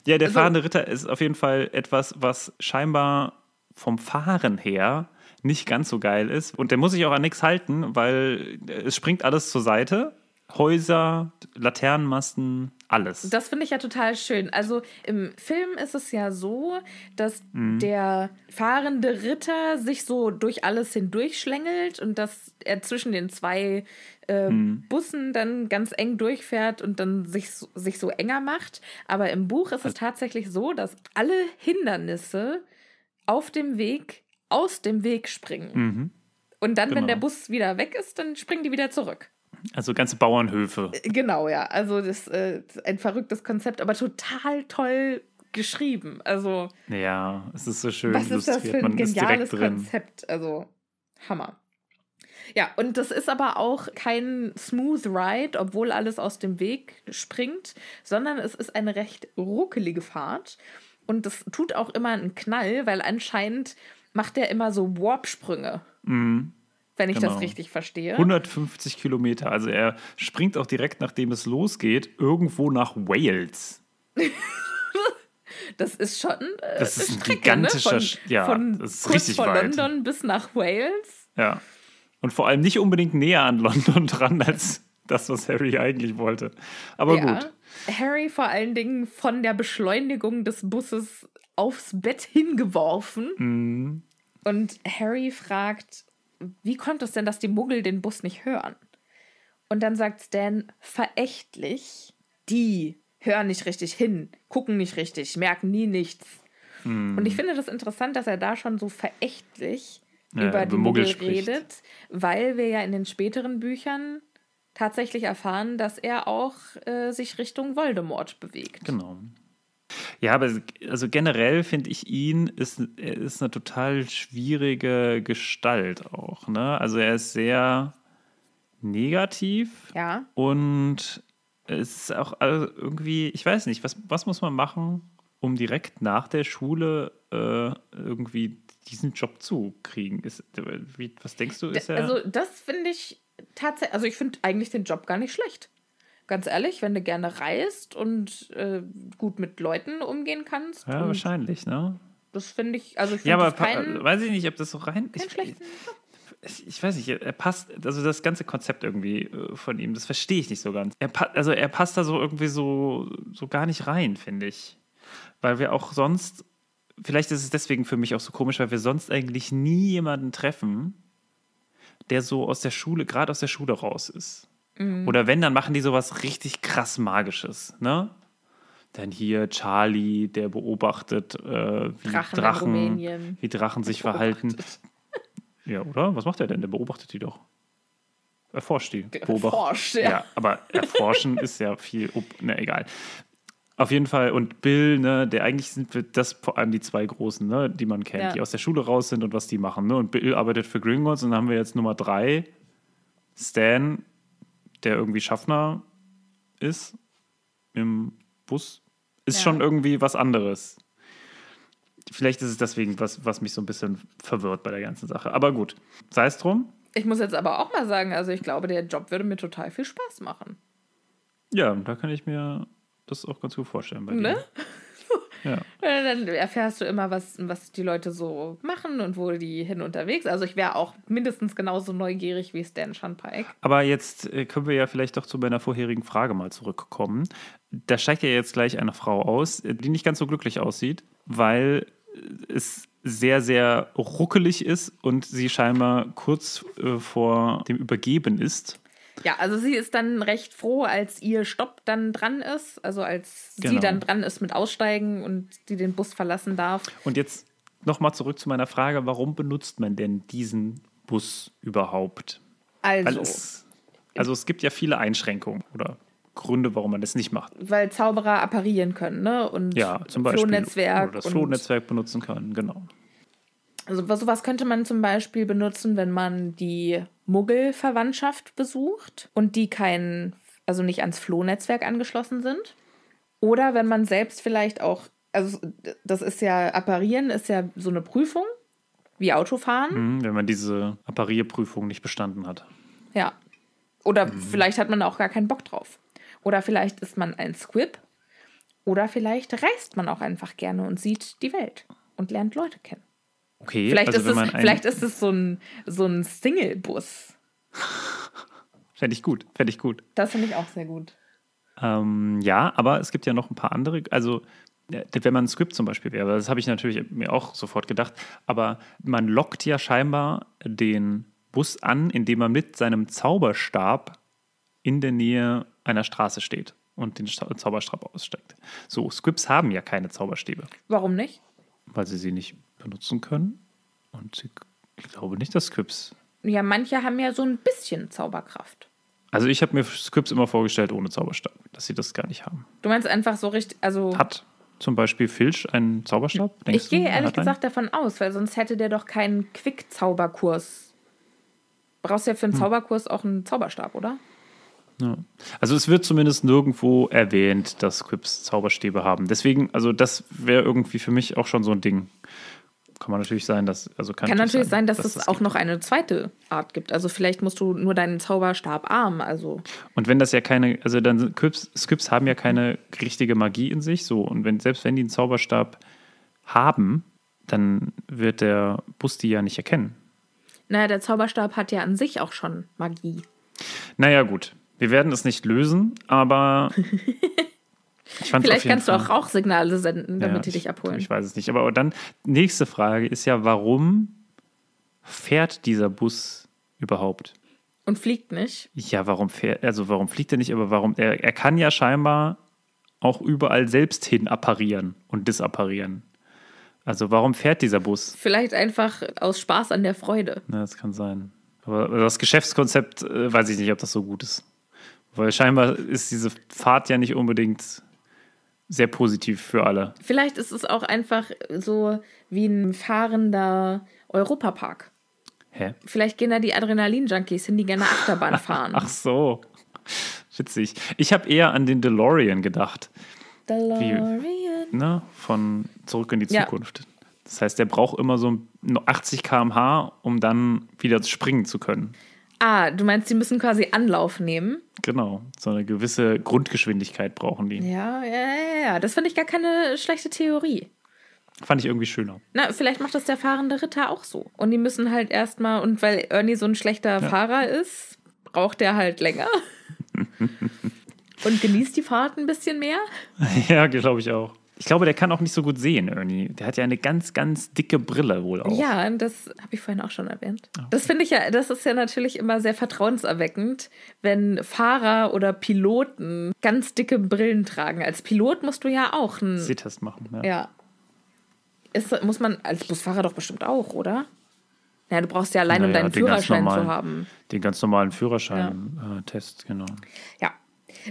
Ja, der also, fahrende Ritter ist auf jeden Fall etwas, was scheinbar vom Fahren her nicht ganz so geil ist. Und der muss sich auch an nichts halten, weil es springt alles zur Seite. Häuser, Laternenmasten, alles. Das finde ich ja total schön. Also im Film ist es ja so, dass mhm. der fahrende Ritter sich so durch alles hindurchschlängelt und dass er zwischen den zwei äh, mhm. Bussen dann ganz eng durchfährt und dann sich, sich so enger macht. Aber im Buch ist es tatsächlich so, dass alle Hindernisse auf dem Weg aus dem Weg springen. Mhm. Und dann, genau. wenn der Bus wieder weg ist, dann springen die wieder zurück. Also ganze Bauernhöfe. Äh, genau, ja. Also das äh, ist ein verrücktes Konzept, aber total toll geschrieben. Also ja, es ist so schön. Was ist das für ein geniales Konzept? Also Hammer. Ja, und das ist aber auch kein smooth ride, obwohl alles aus dem Weg springt, sondern es ist eine recht ruckelige Fahrt. Und das tut auch immer einen Knall, weil anscheinend macht er immer so Warp-Sprünge. Mhm. Wenn ich genau. das richtig verstehe. 150 Kilometer. Also er springt auch direkt, nachdem es losgeht, irgendwo nach Wales. das ist schon. Äh, das ist ein Strecke, ne? gigantischer. Ne? Von, ja, von das ist kurz richtig vor weit. London bis nach Wales. Ja. Und vor allem nicht unbedingt näher an London dran als das, was Harry eigentlich wollte. Aber ja. gut. Harry vor allen Dingen von der Beschleunigung des Busses aufs Bett hingeworfen. Mhm. Und Harry fragt, wie kommt es denn, dass die Muggel den Bus nicht hören? Und dann sagt Stan verächtlich, die hören nicht richtig hin, gucken nicht richtig, merken nie nichts. Mhm. Und ich finde das interessant, dass er da schon so verächtlich ja, über die Muggel, Muggel redet, weil wir ja in den späteren Büchern tatsächlich erfahren, dass er auch äh, sich Richtung Voldemort bewegt. Genau. Ja, aber also generell finde ich ihn, ist, er ist eine total schwierige Gestalt auch. Ne? Also er ist sehr negativ. Ja. Und es ist auch also irgendwie, ich weiß nicht, was, was muss man machen, um direkt nach der Schule äh, irgendwie diesen Job zu kriegen? Ist, wie, was denkst du? Ist also das finde ich tatsächlich, also ich finde eigentlich den Job gar nicht schlecht. Ganz ehrlich, wenn du gerne reist und äh, gut mit Leuten umgehen kannst. Ja, wahrscheinlich, ne? Das finde ich, also ich finde ja, aber kein, weiß ich nicht, ob das so rein. Ich, ich, ich, weiß nicht, er passt, also das ganze Konzept irgendwie äh, von ihm, das verstehe ich nicht so ganz. Er, also er passt da so irgendwie so, so gar nicht rein, finde ich. Weil wir auch sonst, vielleicht ist es deswegen für mich auch so komisch, weil wir sonst eigentlich nie jemanden treffen, der so aus der Schule, gerade aus der Schule raus ist. Mhm. Oder wenn, dann machen die sowas richtig krass Magisches, ne? Dann hier Charlie, der beobachtet, äh, wie Drachen, Drachen wie Drachen sich verhalten. Ja, oder? Was macht er denn? Der beobachtet die doch. Erforscht die. Beobacht. Erforscht, ja. ja. aber erforschen ist ja viel. Oh, ne, egal. Auf jeden Fall. Und Bill, ne, der eigentlich sind wir das vor allem die zwei Großen, ne, die man kennt, Ja. die aus der Schule raus sind und was die machen. Ne? Und Bill arbeitet für Gringotts und dann haben wir jetzt Nummer drei, Stan, der irgendwie Schaffner ist im Bus. Ist Ja. schon irgendwie was anderes. Vielleicht ist es deswegen, was, was mich so ein bisschen verwirrt bei der ganzen Sache. Aber gut, sei es drum. Ich muss jetzt aber auch mal sagen, also ich glaube, der Job würde mir total viel Spaß machen. Ja, da kann ich mir das auch ganz gut vorstellen. Bei Ne? dir. Ja. Äh, Dann erfährst du immer, was, was die Leute so machen und wo die hin unterwegs. Also ich wäre auch mindestens genauso neugierig wie Stan Shunpike. Aber jetzt äh, können wir ja vielleicht doch zu meiner vorherigen Frage mal zurückkommen. Da steigt ja jetzt gleich eine Frau aus, äh, die nicht ganz so glücklich aussieht, weil äh, es sehr, sehr ruckelig ist und sie scheinbar kurz vor dem Übergeben ist. Ja, also sie ist dann recht froh, als ihr Stopp dann dran ist. Also als sie Genau. dann dran ist mit Aussteigen und sie den Bus verlassen darf. Und jetzt nochmal zurück zu meiner Frage, warum benutzt man denn diesen Bus überhaupt? Also, es, also es gibt ja viele Einschränkungen oder Gründe, warum man das nicht macht. weil Zauberer apparieren können, ne? Und Ja, zum Beispiel. Flohnetzwerk. Oder das Flohnetzwerk benutzen können, genau. Also was- sowas könnte man zum Beispiel benutzen, wenn man die Muggel-Verwandtschaft besucht und die kein, also nicht ans Flohnetzwerk angeschlossen sind. Oder wenn man selbst vielleicht auch, also das ist ja, Apparieren ist ja so eine Prüfung, wie Autofahren. Mhm, wenn man diese Apparierprüfung nicht bestanden hat. Ja. Oder Mhm. vielleicht hat man auch gar keinen Bock drauf. Oder vielleicht ist man ein Squib. Oder vielleicht reist man auch einfach gerne und sieht die Welt und lernt Leute kennen. Okay, Vielleicht, also ist, es, vielleicht ist es so ein, so ein Single-Bus. Fände ich gut, fände ich gut. Das finde ich auch sehr gut. Ähm, ja, aber es gibt ja noch ein paar andere, also äh, wenn man ein Script zum Beispiel wäre, das habe ich natürlich mir auch sofort gedacht, aber man lockt ja scheinbar den Bus an, indem man mit seinem Zauberstab in der Nähe einer Straße steht und den Sta- Zauberstab aussteckt. So, Scripts haben ja keine Zauberstäbe, Warum nicht? weil sie sie nicht benutzen können. Und sie, ich glaube nicht, dass Scripts Ja, manche haben ja so ein bisschen Zauberkraft. Also ich habe mir Scripts immer vorgestellt ohne Zauberstab, dass sie das gar nicht haben. Du meinst einfach so richtig, also Hat zum Beispiel Filch einen Zauberstab? Ich gehe ehrlich hat einen? gesagt davon aus, weil sonst hätte der doch keinen Quick-Zauberkurs. Brauchst ja für Hm. einen Zauberkurs auch einen Zauberstab, oder? Ja. Also es wird zumindest nirgendwo erwähnt, dass Scripts Zauberstäbe haben. Deswegen, also das wäre irgendwie für mich auch schon so ein Ding. Kann man natürlich sein, dass also kann, Kann natürlich sein, dass, es das auch gibt. noch eine zweite Art gibt. Also vielleicht musst du nur deinen Zauberstab arm, also Und wenn das ja keine, also dann sind Scripts, Scripts haben ja keine richtige Magie in sich, so und wenn selbst wenn die einen Zauberstab haben, dann wird der Bus die ja nicht erkennen. naja, der Zauberstab hat ja an sich auch schon Magie. Naja, gut. Wir werden es nicht lösen, aber Vielleicht kannst du Fall- auch Rauchsignale senden, damit die ich, dich abholen. Ich weiß es nicht. Aber dann, nächste Frage ist ja, warum fährt dieser Bus überhaupt? Und fliegt nicht. Ja, warum fährt, also warum fliegt er nicht, aber warum, er, er kann ja scheinbar auch überall selbst hin apparieren und disapparieren. Also warum fährt dieser Bus? Vielleicht einfach aus Spaß an der Freude. Na, das kann sein. Aber das Geschäftskonzept äh, weiß ich nicht, ob das so gut ist. Weil scheinbar ist diese Fahrt ja nicht unbedingt sehr positiv für alle. Vielleicht ist es auch einfach so wie ein fahrender Europapark. Hä? Vielleicht gehen da die Adrenalin-Junkies hin, die gerne Achterbahn fahren. Ach so. Witzig. Ich habe eher an den DeLorean gedacht, DeLorean. ne? Von Zurück in die Ja. Zukunft. Das heißt, der braucht immer so nur 80 km/h, um dann wieder springen zu können. Ah, du meinst, sie müssen quasi Anlauf nehmen? Genau. So eine gewisse Grundgeschwindigkeit brauchen die. Ja, ja, ja, ja. Das finde ich gar keine schlechte Theorie. Fand ich irgendwie schöner. Na, vielleicht macht das der fahrende Ritter auch so. Und die müssen halt erstmal, und weil Ernie so ein schlechter Fahrer ist, braucht er halt länger. und genießt die Fahrt ein bisschen mehr. ja, glaube ich auch. Ich glaube, der kann auch nicht so gut sehen, Ernie. Der hat ja eine ganz, ganz dicke Brille wohl auch. Ja, und das habe ich vorhin auch schon erwähnt. Das finde ich ja, das ist ja natürlich immer sehr vertrauenserweckend, wenn Fahrer oder Piloten ganz dicke Brillen tragen. Als Pilot musst du ja auch ein. Sehtest machen. Ja. Ja. Ist, muss man als Busfahrer doch bestimmt auch, oder? Ja, du brauchst ja allein, um Naja, deinen den ganz Führerschein zu normalen- haben. Den ganz normalen Führerschein-Test, genau. Ja.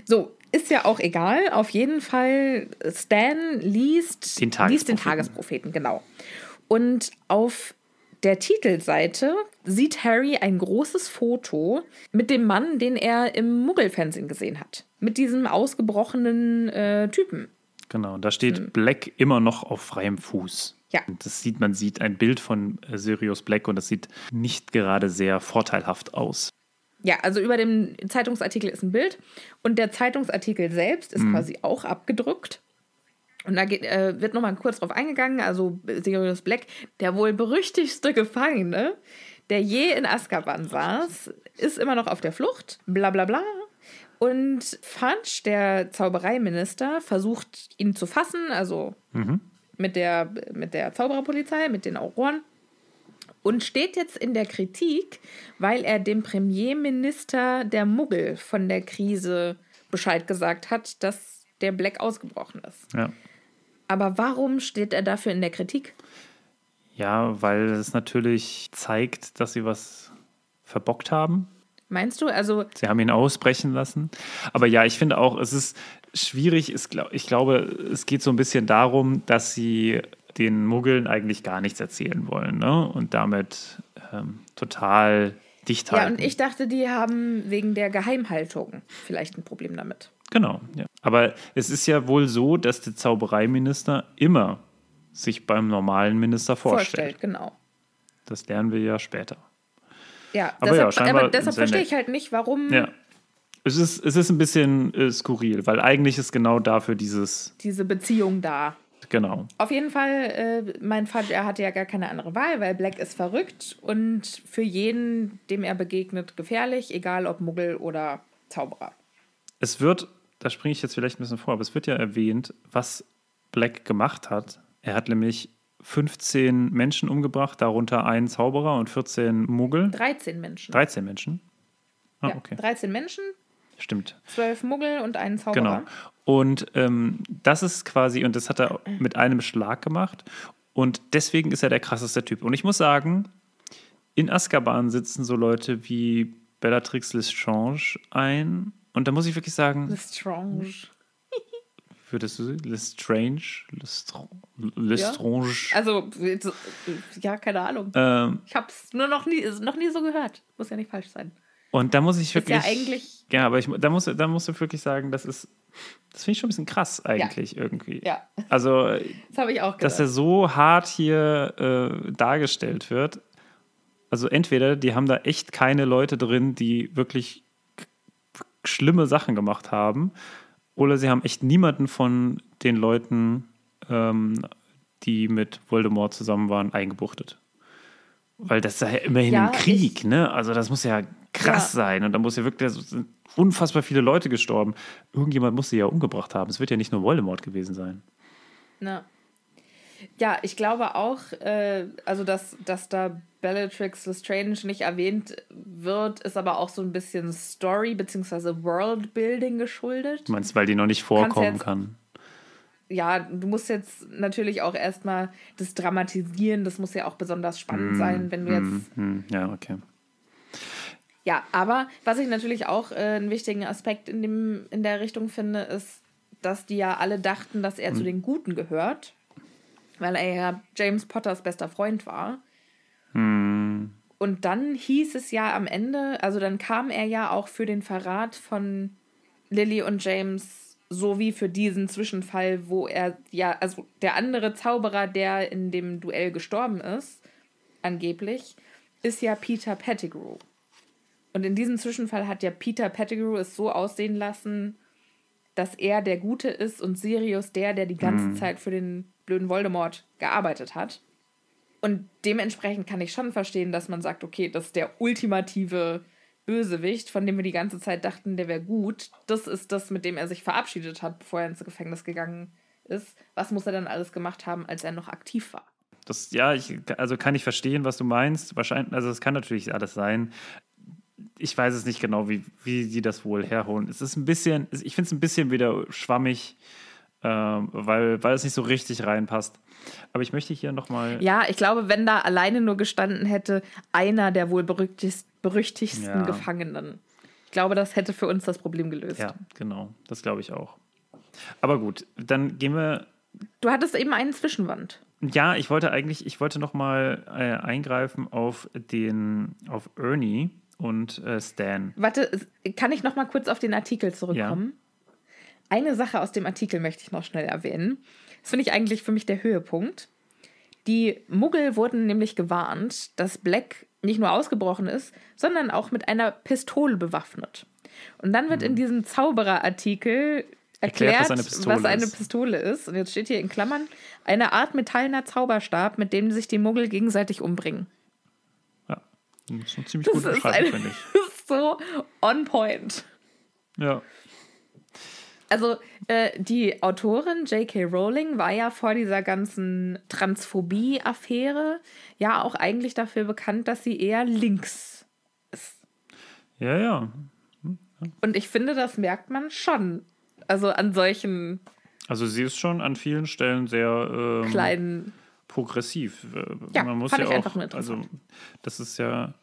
So, ist ja auch egal. Auf jeden Fall, Stan liest Den liest den Tagespropheten. Tagespropheten, genau. Und auf der Titelseite sieht Harry ein großes Foto mit dem Mann, den er im Muggelfernsehen gesehen hat. Mit diesem ausgebrochenen äh, Typen. Genau, da steht Black immer noch auf freiem Fuß. Hm. Ja. Und das sieht, man sieht ein Bild von äh, Sirius Black und das sieht nicht gerade sehr vorteilhaft aus. Ja, also über dem Zeitungsartikel ist ein Bild und der Zeitungsartikel selbst ist quasi auch abgedruckt. Und da geht, äh, wird nochmal kurz drauf eingegangen. Also Sirius Black, der wohl berüchtigste Gefangene, der je in Azkaban saß, ist immer noch auf der Flucht. Bla bla bla. Und Fudge, der Zaubereiminister, versucht ihn zu fassen, also mit, der, mit der Zaubererpolizei, mit den Auroren. Und steht jetzt in der Kritik, weil er dem Premierminister der Muggel von der Krise Bescheid gesagt hat, dass der Black ausgebrochen ist. Ja. Aber warum steht er dafür in der Kritik? Ja, weil es natürlich zeigt, dass sie was verbockt haben. Meinst du? Also, Sie haben ihn ausbrechen lassen. Aber ja, ich finde auch, es ist schwierig. Es, ich glaube, es geht so ein bisschen darum, dass sie den Muggeln eigentlich gar nichts erzählen wollen ne? und damit ähm, total dicht halten. ja, und ich dachte, die haben wegen der Geheimhaltung vielleicht ein Problem damit. Genau, ja. Aber es ist ja wohl so, dass der Zaubereiminister immer sich beim normalen Minister vorstellt. Vorstellt, genau. Das lernen wir ja später. Ja, Aber ja, deshalb, scheinbar aber deshalb verstehe ich halt nicht, warum Ja. Es ist, es ist ein bisschen äh, skurril, weil eigentlich ist genau dafür dieses, diese Beziehung da. Genau. Auf jeden Fall, äh, mein Vater, er hatte ja gar keine andere Wahl, weil Black ist verrückt und für jeden, dem er begegnet, gefährlich, egal ob Muggel oder Zauberer. Es wird, da springe ich jetzt vielleicht ein bisschen vor, aber es wird ja erwähnt, was Black gemacht hat. Er hat nämlich 15 Menschen umgebracht, darunter einen Zauberer und 14 Muggel. 13 Menschen. 13 Menschen. Ah, ja, okay. 13 Menschen, Stimmt. 12 Muggel und einen Zauberer. Genau. Und ähm, das ist quasi, und das hat er mit einem Schlag gemacht. Und deswegen ist er der krasseste Typ. Und ich muss sagen, in Azkaban sitzen so Leute wie Bellatrix Lestrange ein. Und da muss ich wirklich sagen, Lestrange. würdest du sie? Lestrange? Lestrange? Lestrange? Also, so- ja, keine Ahnung. Ähm, Ich habe es nur noch nie, noch nie so gehört. Muss ja nicht falsch sein. Und da muss ich Ist wirklich. ja eigentlich, Ja, aber ich, da, muss, da musst du wirklich sagen, das ist. Das finde ich schon ein bisschen krass eigentlich irgendwie. ja, Also das habe ich auch gedacht. dass er so hart hier äh, dargestellt wird. Also entweder die haben da echt keine Leute drin, die wirklich schlimme Sachen gemacht haben, oder sie haben echt niemanden von den Leuten, ähm, die mit Voldemort zusammen waren, eingebuchtet. Weil das ist ja immerhin Ja, ein Krieg, ne? Also das muss ja krass Ja. sein und da muss ja wirklich da sind unfassbar viele Leute gestorben. Irgendjemand muss sie ja umgebracht haben. Es wird ja nicht nur Voldemort gewesen sein. Na. Ja, ich glaube auch, äh, also dass, dass da Bellatrix Lestrange nicht erwähnt wird, ist aber auch so ein bisschen Story- bzw. Worldbuilding geschuldet. Du meinst, weil die noch nicht vorkommen jetzt- kann? Ja, du musst jetzt natürlich auch erstmal das dramatisieren, das muss ja auch besonders spannend Mm, sein, wenn du jetzt Hm, ja, okay. Ja, aber was ich natürlich auch äh, einen wichtigen Aspekt in, dem, in der Richtung finde, ist, dass die ja alle dachten, dass er zu den Guten gehört, weil er ja James Potters bester Freund war. Hm, Und dann hieß es ja am Ende, also dann kam er ja auch für den Verrat von Lily und James sowie für diesen Zwischenfall, wo er ja, also der andere Zauberer, der in dem Duell gestorben ist, angeblich, ist ja Peter Pettigrew. Und in diesem Zwischenfall hat ja Peter Pettigrew es so aussehen lassen, dass er der Gute ist und Sirius der, der die ganze Zeit für den blöden Voldemort gearbeitet hat. Und dementsprechend kann ich schon verstehen, dass man sagt, okay, das ist der ultimative Bösewicht, von dem wir die ganze Zeit dachten, der wäre gut. Das ist das, mit dem er sich verabschiedet hat, bevor er ins Gefängnis gegangen ist. Was muss er dann alles gemacht haben, als er noch aktiv war? das, ja, ich, also kann ich verstehen, was du meinst. Wahrscheinlich, also es kann natürlich alles sein. Ich weiß es nicht genau, wie, wie die das wohl herholen. Es ist ein bisschen, ich finde es ein bisschen wieder schwammig, ähm, weil, weil es nicht so richtig reinpasst. Aber ich möchte hier nochmal. Ja, ich glaube, wenn da alleine nur gestanden hätte, einer der wohl berüchtigst, berüchtigsten Ja. Gefangenen. Ich glaube, das hätte für uns das Problem gelöst. Ja, genau. Das glaube ich auch. Aber gut, dann gehen wir. Du hattest eben einen Zwischenwand. Ja, ich wollte eigentlich, ich wollte noch mal äh, eingreifen auf den, auf Ernie und äh, Stan. Warte, kann ich noch mal kurz auf den Artikel zurückkommen? Ja. Eine Sache aus dem Artikel möchte ich noch schnell erwähnen. Das finde ich eigentlich für mich der Höhepunkt. Die Muggel wurden nämlich gewarnt, dass Black nicht nur ausgebrochen ist, sondern auch mit einer Pistole bewaffnet. Und dann wird mhm. in diesem Zaubererartikel erklärt, erklärt was, eine was, eine Pistole ist. Und jetzt steht hier in Klammern eine Art metallener Zauberstab, mit dem sich die Muggel gegenseitig umbringen. Ja, das ist eine ziemlich gute Beschreibung, finde ich. Das ist so on point. Ja. Also äh, die Autorin J.K. Rowling war ja vor dieser ganzen Transphobie-Affäre ja auch eigentlich dafür bekannt, dass sie eher links ist. Ja, ja. Hm, Und ich finde, das merkt man schon. Also an solchen. Also sie ist schon an vielen Stellen sehr ähm, kleinen progressiv. Ja, man muss fand ja ich auch, einfach nur. Also das ist ja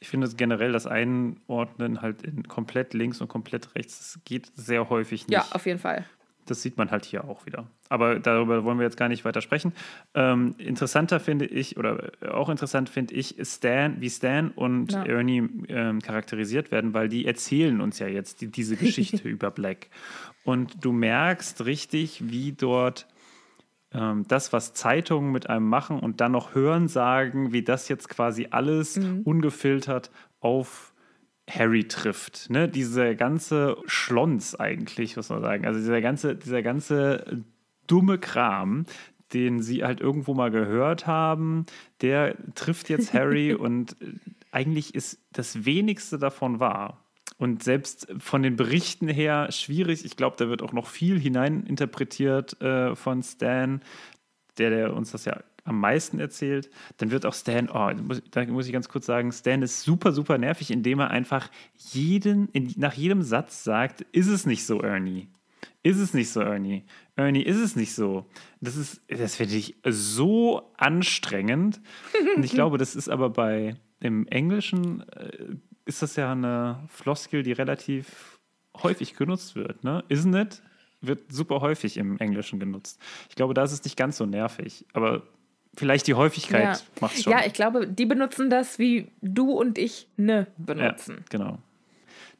ich finde generell das Einordnen halt in komplett links und komplett rechts, das geht sehr häufig nicht. Ja, auf jeden Fall. Das sieht man halt hier auch wieder. Aber darüber wollen wir jetzt gar nicht weiter sprechen. Ähm, interessanter finde ich, oder auch interessant finde ich, Stan, wie Stan und ja. Ernie ähm, charakterisiert werden, weil die erzählen uns ja jetzt die, diese Geschichte über Black. Und du merkst richtig, wie dort das, was Zeitungen mit einem machen und dann noch hören sagen, wie das jetzt quasi alles mhm. ungefiltert auf Harry trifft. Ne? Dieser ganze Schlons eigentlich, muss man sagen. Also dieser ganze, dieser ganze dumme Kram, den sie halt irgendwo mal gehört haben, der trifft jetzt Harry und eigentlich ist das wenigste davon wahr. Und selbst von den Berichten her schwierig. Ich glaube, da wird auch noch viel hineininterpretiert äh, von Stan, der, der uns das ja am meisten erzählt. Dann wird auch Stan, oh, da muss ich ganz kurz sagen, Stan ist super, super nervig, indem er einfach jeden, in, nach jedem Satz sagt, ist es nicht so, Ernie? Ist es nicht so, Ernie? Ernie, ist es nicht so? Das ist, das finde ich so anstrengend. Und ich glaube, das ist aber bei im Englischen äh, ist das ja eine Floskel, die relativ häufig genutzt wird. Ne? Isn't it? Wird super häufig im Englischen genutzt. Ich glaube, da ist es nicht ganz so nervig. Aber vielleicht die Häufigkeit ja. macht schon. Ja, ich glaube, die benutzen das, wie du und ich ne benutzen. Ja, genau.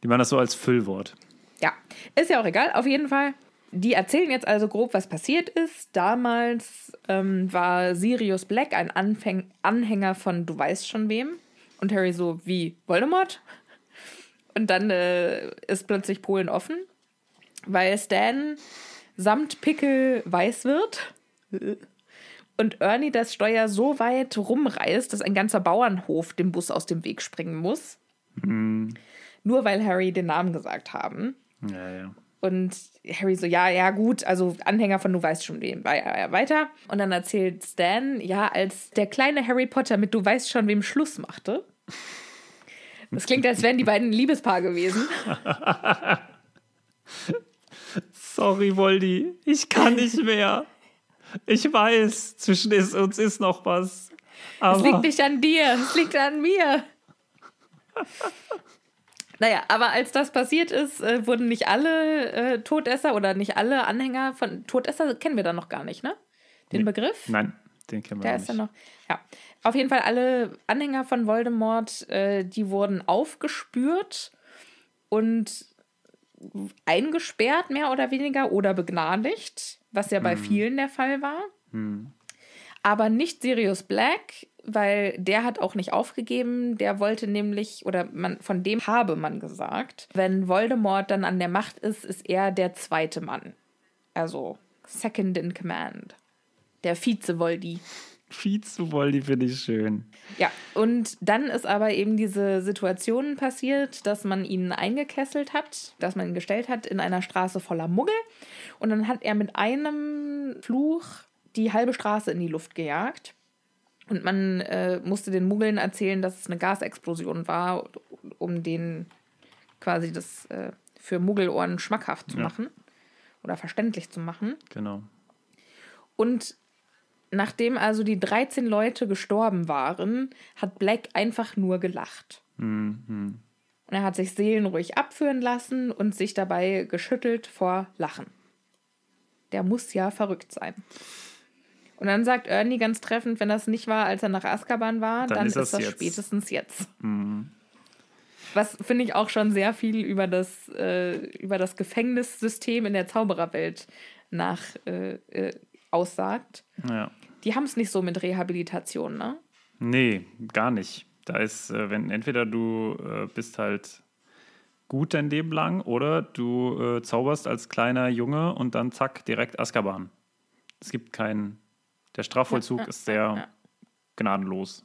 Die machen das so als Füllwort. Ja, ist ja auch egal. Auf jeden Fall. Die erzählen jetzt also grob, was passiert ist. Damals ähm, war Sirius Black ein Anfäng Anhänger von Du weißt schon wem. Und Harry so, wie Voldemort? Und dann äh, ist plötzlich Polen offen, weil Stan samt Pickel weiß wird. Und Ernie das Steuer so weit rumreißt, dass ein ganzer Bauernhof dem Bus aus dem Weg springen muss. Mhm. Nur weil Harry den Namen gesagt haben. Ja, ja. Und Harry so, ja, ja, gut, also Anhänger von Du weißt schon wem, weiter. Und dann erzählt Stan, ja, als der kleine Harry Potter mit Du weißt schon wem Schluss machte. Das klingt, als wären die beiden ein Liebespaar gewesen. Sorry, Voldi, ich kann nicht mehr. Ich weiß, zwischen uns ist noch was. es liegt nicht an dir, es liegt an mir. Naja, aber als das passiert ist, äh, wurden nicht alle äh, Todesser oder nicht alle Anhänger von Todesser kennen wir da noch gar nicht, ne? Den nee. Begriff? Nein, den kennen wir Der ist ja noch. Ja. Auf jeden Fall alle Anhänger von Voldemort, äh, die wurden aufgespürt und eingesperrt, mehr oder weniger, oder begnadigt, was ja bei hm. vielen der Fall war. Hm. Aber nicht Sirius Black, weil der hat auch nicht aufgegeben. Der wollte nämlich, oder man, von dem habe man gesagt, wenn Voldemort dann an der Macht ist, ist er der zweite Mann. Also Second in Command. Der Vize-Voldi. Vize-Voldi finde ich schön. Ja, und dann ist aber eben diese Situation passiert, dass man ihn eingekesselt hat, dass man ihn gestellt hat in einer Straße voller Muggel. Und dann hat er mit einem Fluch die halbe Straße in die Luft gejagt. Und man äh, musste den Muggeln erzählen, dass es eine Gasexplosion war, um den quasi das äh, für Muggelohren schmackhaft zu ja. machen oder verständlich zu machen. Genau. Und nachdem also die 13 Leute gestorben waren, hat Black einfach nur gelacht. Mhm. Und er hat sich seelenruhig abführen lassen und sich dabei geschüttelt vor Lachen. Der muss ja verrückt sein. Und dann sagt Ernie ganz treffend, wenn das nicht war, als er nach Azkaban war, dann, dann ist, ist das jetzt. spätestens jetzt. Mhm. Was finde ich auch schon sehr viel über das, äh, über das Gefängnissystem in der Zaubererwelt nach äh, äh, aussagt. Ja. Die haben es nicht so mit Rehabilitation, ne? Nee, gar nicht. Da ist, äh, wenn entweder du äh, bist halt gut dein Leben lang oder du äh, zauberst als kleiner Junge und dann zack, direkt Azkaban. Es gibt keinen, der Strafvollzug ja, ist sehr ja. gnadenlos.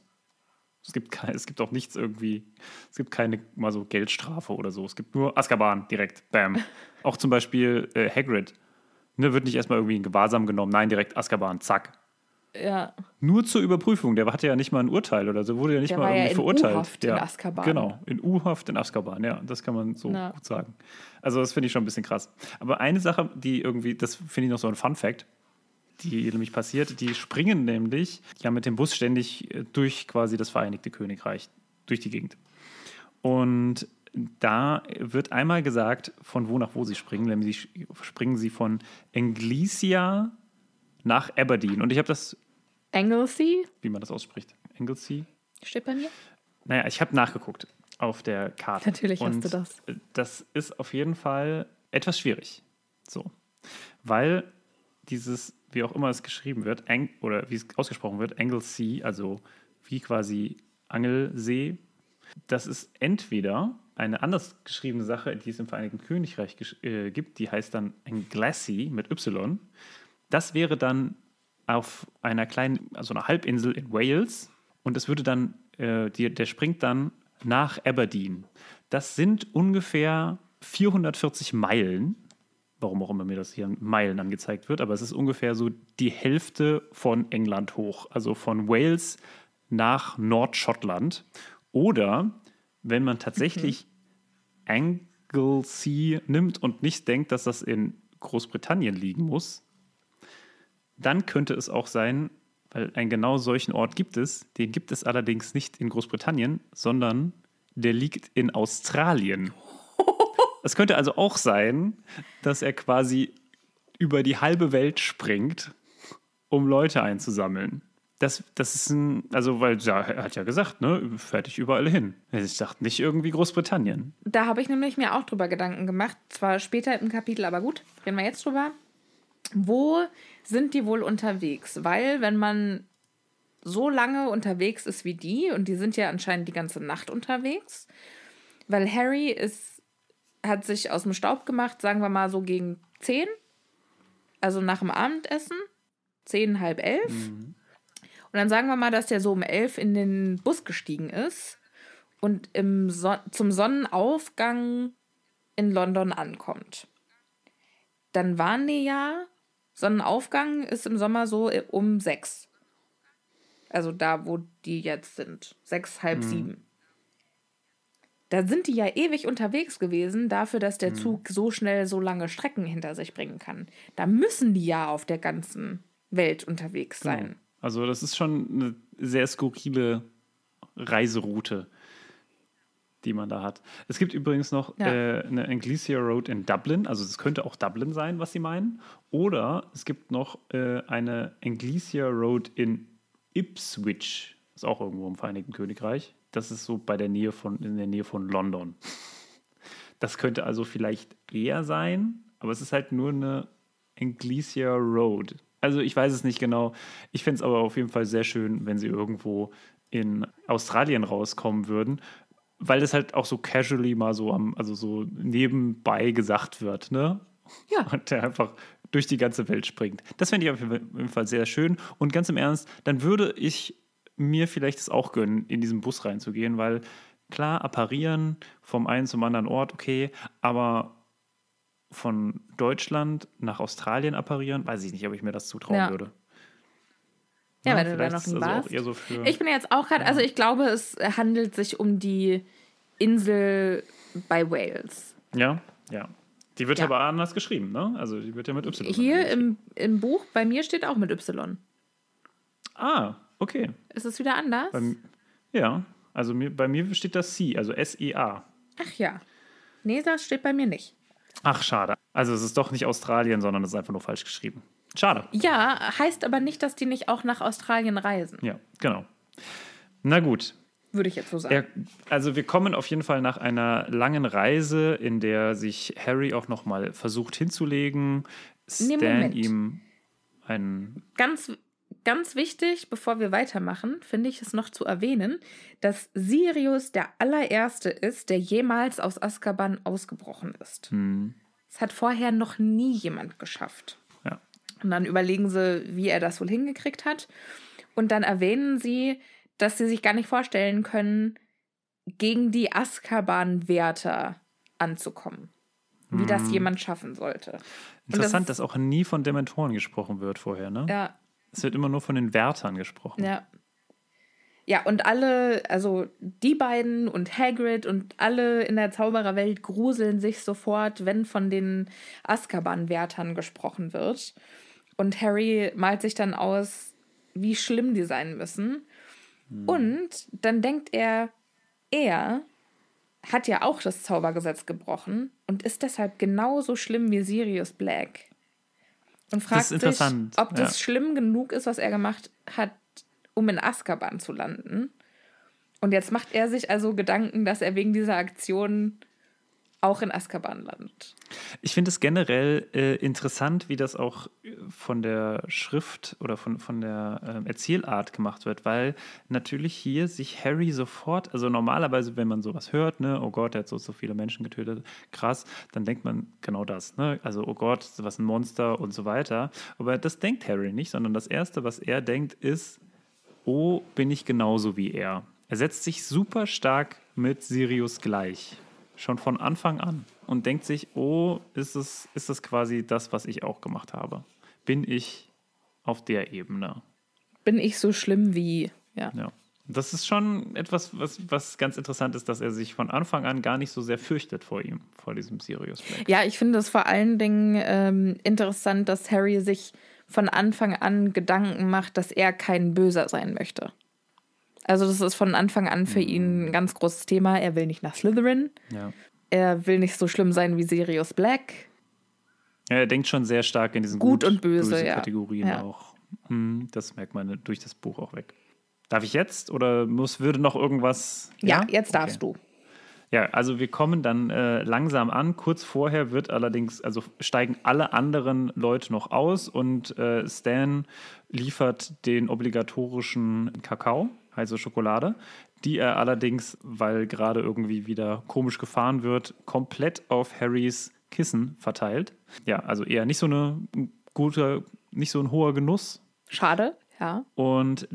Es gibt, kein, es gibt auch nichts irgendwie, es gibt keine mal so Geldstrafe oder so. Es gibt nur Azkaban direkt, bam. auch zum Beispiel äh, Hagrid. Ne, wird nicht erstmal irgendwie in Gewahrsam genommen, nein, direkt Azkaban, zack. Ja. Nur zur Überprüfung. Der hatte ja nicht mal ein Urteil oder so, wurde ja nicht der mal irgendwie ja in verurteilt. U-Haft ja. in Azkaban. Genau, in U-Haft in Azkaban, ja, das kann man so Na. gut sagen. Also, das finde ich schon ein bisschen krass. Aber eine Sache, die irgendwie, das finde ich noch so ein Fun-Fact, die nämlich passiert, die springen nämlich ja mit dem Bus ständig äh, durch quasi das Vereinigte Königreich, durch die Gegend. Und da wird einmal gesagt, von wo nach wo sie springen, nämlich springen sie von Englesia nach Aberdeen. Und ich habe das Anglesey? Wie man das ausspricht. Anglesey? Steht bei mir? Naja, ich habe nachgeguckt auf der Karte. Natürlich Und hast du das. Das ist auf jeden Fall etwas schwierig. So. Weil dieses, wie auch immer es geschrieben wird, Ang oder wie es ausgesprochen wird, Anglesey, also wie quasi Angelsee, das ist entweder eine anders geschriebene Sache, die es im Vereinigten Königreich äh, gibt, die heißt dann Anglesey mit Y. Das wäre dann auf einer kleinen, also einer Halbinsel in Wales und es würde dann, äh, die, der springt dann nach Aberdeen. Das sind ungefähr 440 Meilen. Warum auch immer mir das hier in Meilen angezeigt wird, aber es ist ungefähr so die Hälfte von England hoch, also von Wales nach Nordschottland. Oder wenn man tatsächlich mhm. Anglesey nimmt und nicht denkt, dass das in Großbritannien liegen muss, dann könnte es auch sein, weil einen genau solchen Ort gibt es, den gibt es allerdings nicht in Großbritannien, sondern der liegt in Australien. Es könnte also auch sein, dass er quasi über die halbe Welt springt, um Leute einzusammeln. Das, das ist ein, also, weil ja, er hat ja gesagt, ne, fertig überall hin. Ich dachte nicht irgendwie Großbritannien. Da habe ich nämlich mir auch drüber Gedanken gemacht. Zwar später im Kapitel, aber gut, reden wir jetzt drüber. Wo sind die wohl unterwegs? Weil, wenn man so lange unterwegs ist wie die, und die sind ja anscheinend die ganze Nacht unterwegs, weil Harry ist, hat sich aus dem Staub gemacht, sagen wir mal so gegen zehn, also nach dem Abendessen, zehn, halb elf. Mhm. Und dann sagen wir mal, dass der so um elf in den Bus gestiegen ist und im Son zum Sonnenaufgang in London ankommt. Dann waren die ja Sonnenaufgang ist im Sommer so äh, um sechs. Also da, wo die jetzt sind. Sechs, halb mhm. sieben. Da sind die ja ewig unterwegs gewesen, dafür, dass der mhm. Zug so schnell so lange Strecken hinter sich bringen kann. Da müssen die ja auf der ganzen Welt unterwegs genau. sein. Genau. Also, das ist schon eine sehr skurrile Reiseroute die man da hat. Es gibt übrigens noch ja. äh, eine Anglesia Road in Dublin, also es könnte auch Dublin sein, was sie meinen. Oder es gibt noch äh, eine Anglesia Road in Ipswich, ist auch irgendwo im Vereinigten Königreich. Das ist so bei der Nähe von, in der Nähe von London. Das könnte also vielleicht eher sein, aber es ist halt nur eine Anglesia Road. Also ich weiß es nicht genau. Ich fände es aber auf jeden Fall sehr schön, wenn sie irgendwo in Australien rauskommen würden weil das halt auch so casually mal so am, also so nebenbei gesagt wird, ne? Ja. Und der einfach durch die ganze Welt springt. Das fände ich auf jeden Fall sehr schön. Und ganz im Ernst, dann würde ich mir vielleicht es auch gönnen, in diesen Bus reinzugehen, weil klar, apparieren vom einen zum anderen Ort, okay, aber von Deutschland nach Australien apparieren, weiß ich nicht, ob ich mir das zutrauen ja. würde. Ja, ja, wenn du da noch nie also warst. So ich bin jetzt auch gerade, also ich glaube, es handelt sich um die Insel bei Wales. Ja, ja. Die wird ja. aber anders geschrieben, ne? Also die wird ja mit Y. Hier im, im Buch, bei mir steht auch mit Y. Ah, okay. Ist es wieder anders? Bei, ja, also mir, bei mir steht das C, also S-E-A. Ach ja. Nee, das steht bei mir nicht. Ach, schade. Also es ist doch nicht Australien, sondern es ist einfach nur falsch geschrieben. Schade. Ja, heißt aber nicht, dass die nicht auch nach Australien reisen. Ja, genau. Na gut. Würde ich jetzt so sagen. Er, also wir kommen auf jeden Fall nach einer langen Reise, in der sich Harry auch noch mal versucht hinzulegen. Nee, Stan Moment. ihm einen Ganz, ganz wichtig, bevor wir weitermachen, finde ich es noch zu erwähnen, dass Sirius der allererste ist, der jemals aus Azkaban ausgebrochen ist. hm, Das hat vorher noch nie jemand geschafft. ja. Und dann überlegen sie, wie er das wohl hingekriegt hat. Und dann erwähnen sie, dass sie sich gar nicht vorstellen können, gegen die Azkaban-Wärter anzukommen. Wie das jemand schaffen sollte. Und das Interessant, ist- dass auch nie von Dementoren gesprochen wird vorher, ne? Ja, Es wird immer nur von den Wärtern gesprochen. ja. Ja, und alle, also die beiden und Hagrid und alle in der Zaubererwelt gruseln sich sofort, wenn von den Azkaban-Wärtern gesprochen wird. Und Harry malt sich dann aus, wie schlimm die sein müssen. Und dann denkt er, er hat ja auch das Zaubergesetz gebrochen und ist deshalb genauso schlimm wie Sirius Black. Und fragt sich, ob das ja. schlimm genug ist, was er gemacht hat, um in Azkaban zu landen. Und jetzt macht er sich also Gedanken, dass er wegen dieser Aktion auch in Azkaban landet. Ich finde es generell äh, interessant, wie das auch äh, von der Schrift oder von, von der ähm, Erzählart gemacht wird, weil natürlich hier sich Harry sofort, also normalerweise, wenn man sowas hört, ne, oh Gott, er hat so, so viele Menschen getötet, krass, dann denkt man genau das, ne? Also, oh Gott, was ein Monster und so weiter. Aber das denkt Harry nicht, sondern das Erste, was er denkt, ist, oh, bin ich genauso wie er. Er setzt sich super stark mit Sirius gleich. Schon von Anfang an. Und denkt sich, oh, ist es, ist es quasi das, was ich auch gemacht habe? Bin ich auf der Ebene? Bin ich so schlimm wie, ja. Ja. Das ist schon etwas, was, was ganz interessant ist, dass er sich von Anfang an gar nicht so sehr fürchtet vor ihm, vor diesem Sirius Black. Ja, ich finde es vor allen Dingen ähm, interessant, dass Harry sich von Anfang an Gedanken macht, dass er kein Böser sein möchte. Also das ist von Anfang an für ihn ein ganz großes Thema. Er will nicht nach Slytherin. Ja. Er will nicht so schlimm sein wie Sirius Black. Ja, er denkt schon sehr stark in diesen Gut und böse, ja. Kategorien auch. Hm, Das merkt man durch das Buch auch weg. Darf ich jetzt oder muss, würde noch irgendwas? Ja, jetzt darfst Okay. du. Ja, also wir kommen dann äh, langsam an. Kurz vorher wird allerdings, also steigen alle anderen Leute noch aus und äh, Stan liefert den obligatorischen Kakao, heiße Schokolade, die er allerdings, weil gerade irgendwie wieder komisch gefahren wird, komplett auf Harrys Kissen verteilt. Ja, also eher nicht so eine gute, nicht so ein hoher Genuss, Schade, ja. und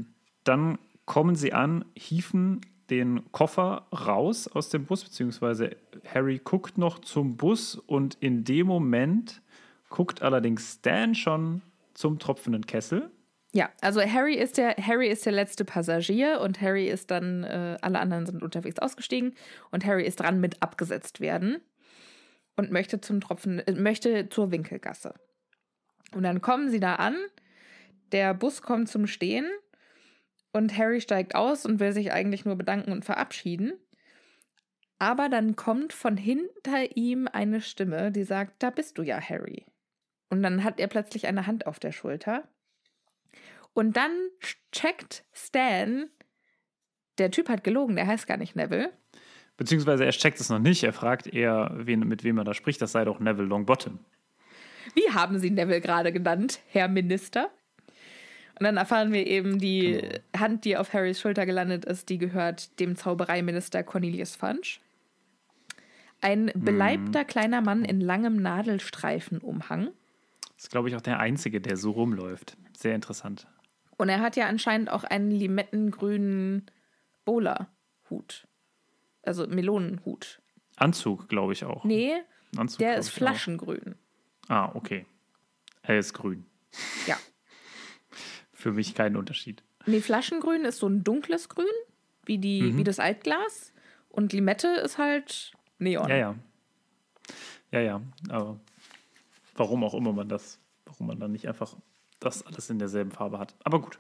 dann kommen sie an, hieven den Koffer raus aus dem Bus, beziehungsweise Harry guckt noch zum Bus und in dem Moment guckt allerdings Stan schon zum tropfenden Kessel. Ja, also Harry ist der Harry ist der letzte Passagier und Harry ist dann äh, alle anderen sind unterwegs ausgestiegen und Harry ist dran mit abgesetzt werden und möchte zum Tropfen äh, möchte zur Winkelgasse. Und dann kommen sie da an. Der Bus kommt zum Stehen und Harry steigt aus und will sich eigentlich nur bedanken und verabschieden. Aber dann kommt von hinter ihm eine Stimme, die sagt: "Da bist du ja, Harry." Und dann hat er plötzlich eine Hand auf der Schulter. Und dann checkt Stan, der Typ hat gelogen, der heißt gar nicht Neville. Beziehungsweise er checkt es noch nicht, er fragt eher, wen, mit wem er da spricht, das sei doch Neville Longbottom. Wie haben Sie Neville gerade genannt, Herr Minister? Und dann erfahren wir eben, die Hand, die auf Harrys Schulter gelandet ist, die gehört dem Zaubereiminister Cornelius Funch. Ein beleibter kleiner Mann in langem Nadelstreifenumhang. Das ist, glaube ich, auch der Einzige, der so rumläuft. Sehr interessant. Und er hat ja anscheinend auch einen limettengrünen Bowler-Hut. Also Melonenhut. Anzug, glaube ich auch. Nee, Anzug, der ist auch. flaschengrün. Ah, okay. Er ist grün. Ja. Für mich kein Unterschied. Nee, Flaschengrün ist so ein dunkles Grün, wie, die, Mhm. wie das Altglas. Und Limette ist halt Neon. Ja, ja. Ja, ja. Aber warum auch immer man das, warum man dann nicht einfach das alles in derselben Farbe hat. Aber gut.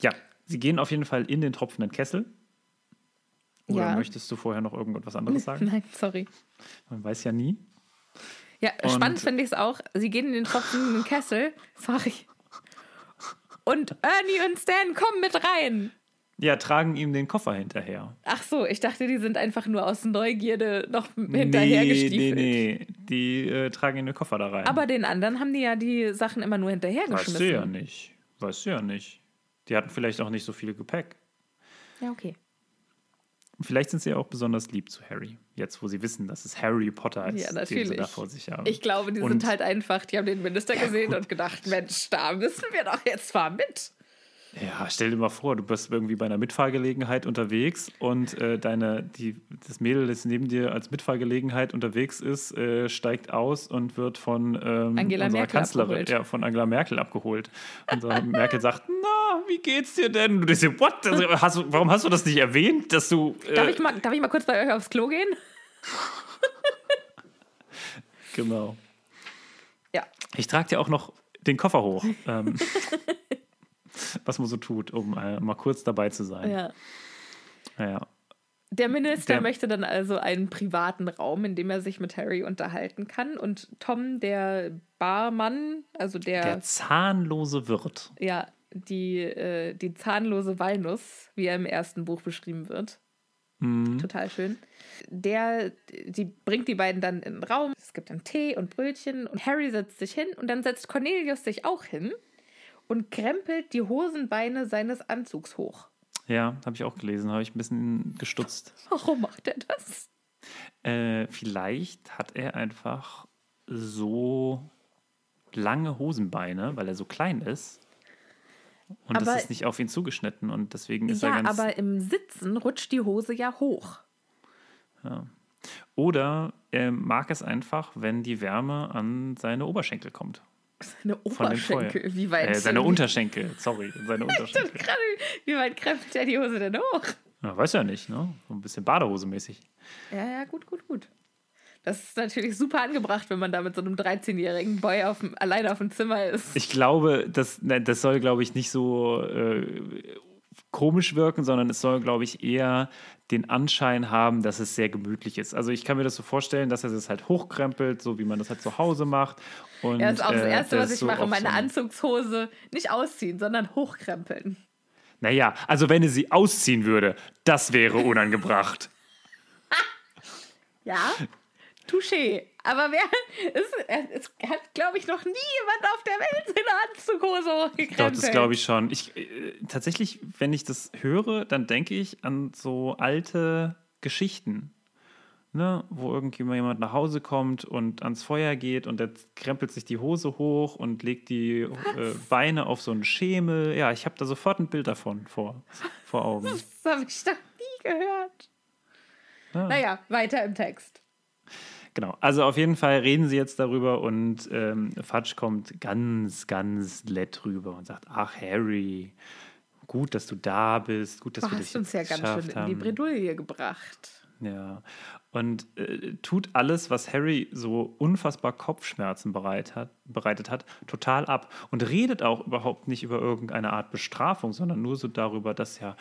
Ja, sie gehen auf jeden Fall in den tropfenden Kessel. Oder Ja. möchtest du vorher noch irgendwas anderes sagen? Nein, sorry. Man weiß ja nie. Ja, Und- spannend finde ich es auch. Sie gehen in den tropfenden Kessel. Sorry. Und Ernie und Stan kommen mit rein. Ja, tragen ihm den Koffer hinterher. Ach so, ich dachte, die sind einfach nur aus Neugierde noch hinterher nee, nee, nee. Die äh, tragen ihm den Koffer da rein. Aber den anderen haben die ja die Sachen immer nur weißt hinterhergeschmissen. du ja nicht. Weißt du ja nicht. Die hatten vielleicht auch nicht so viel Gepäck. Ja, okay. Vielleicht sind sie ja auch besonders lieb zu Harry. Jetzt, wo sie wissen, dass es Harry Potter ist, Ja, den sie natürlich. da vor sich haben. Ich glaube, die Und- sind halt einfach, die haben den Minister gesehen gut. und gedacht, Mensch, da müssen wir doch jetzt mal mit. Ja, stell dir mal vor, du bist irgendwie bei einer Mitfahrgelegenheit unterwegs und äh, deine, die, das Mädel, das neben dir als Mitfahrgelegenheit unterwegs ist, äh, steigt aus und wird von ähm, Angela unserer Merkel Kanzlerin, abgeholt. ja, von Angela Merkel abgeholt. Und Merkel sagt, na, wie geht's dir denn? Und du denkst what? Also, hast, warum hast du das nicht erwähnt, dass du... Äh, Darf ich, mal, darf ich mal kurz bei euch aufs Klo gehen? Genau. Ja. Ich trage dir auch noch den Koffer hoch. ähm, was man so tut, um äh, mal kurz dabei zu sein. ja. Naja. Der Minister Der- möchte dann also einen privaten Raum, in dem er sich mit Harry unterhalten kann. Und Tom, der Barmann, also der, Der zahnlose Wirt. ja, die, äh, die zahnlose Walnuss, wie er im ersten Buch beschrieben wird. Mhm. Total schön. Der, die bringt die beiden dann in den Raum. Es gibt dann Tee und Brötchen und Harry setzt sich hin und dann setzt Cornelius sich auch hin und krempelt die Hosenbeine seines Anzugs hoch. Ja, habe ich auch gelesen, habe ich ein bisschen gestutzt. Warum macht er das? Äh, vielleicht hat er einfach so lange Hosenbeine, weil er so klein ist. Und Aber- das ist nicht auf ihn zugeschnitten und deswegen ist er Ja, ganz. aber im Sitzen rutscht die Hose ja hoch. Oder er mag es einfach, wenn die Wärme an seine Oberschenkel kommt. Seine. Oberschenkel. Wie weit, Äh, seine Unterschenkel, sorry, seine Unterschenkel. gerade, wie weit krempelt er die Hose denn hoch? Ja, weiß ja nicht, ne? So ein bisschen Badehose-mäßig. Ja, ja, gut, gut, gut. Das ist natürlich super angebracht, wenn man da mit so einem 13-jährigen Boy auf dem, alleine auf dem Zimmer ist. Ich glaube, das, das soll, glaube ich, nicht so äh, komisch wirken, sondern es soll, glaube ich, eher den Anschein haben, dass es sehr gemütlich ist. Also ich kann mir das so vorstellen, dass er es halt hochkrempelt, so wie man das halt zu Hause macht. Und, Ja, das ist auch das äh, Erste, was ich so mache. Meine so Anzugshose nicht ausziehen, sondern hochkrempeln. Naja, also wenn er sie ausziehen würde, das wäre unangebracht. Ja, touché. Aber wer, es, es hat, glaube ich, noch nie jemand auf der Welt seine Anzughose hochgekrempelt. Doch, das glaube ich schon. Ich, äh, tatsächlich, wenn ich das höre, dann denke ich an so alte Geschichten. Ne, wo irgendjemand jemand nach Hause kommt und ans Feuer geht und der krempelt sich die Hose hoch und legt die äh, Beine auf so einen Schemel. Ja, ich habe da sofort ein Bild davon vor, vor Augen. Das habe ich doch nie gehört. Ja. Naja, weiter im Text. Genau, also auf jeden Fall reden sie jetzt darüber und ähm, Fudge kommt ganz, ganz nett rüber und sagt, ach Harry, gut, dass du da bist, gut, dass Du wir dich hast uns ja ganz schön in die haben. Bredouille gebracht. Ja, und äh, tut alles, was Harry so unfassbar Kopfschmerzen bereit hat, bereitet hat, total ab. Und redet auch überhaupt nicht über irgendeine Art Bestrafung, sondern nur so darüber, dass ja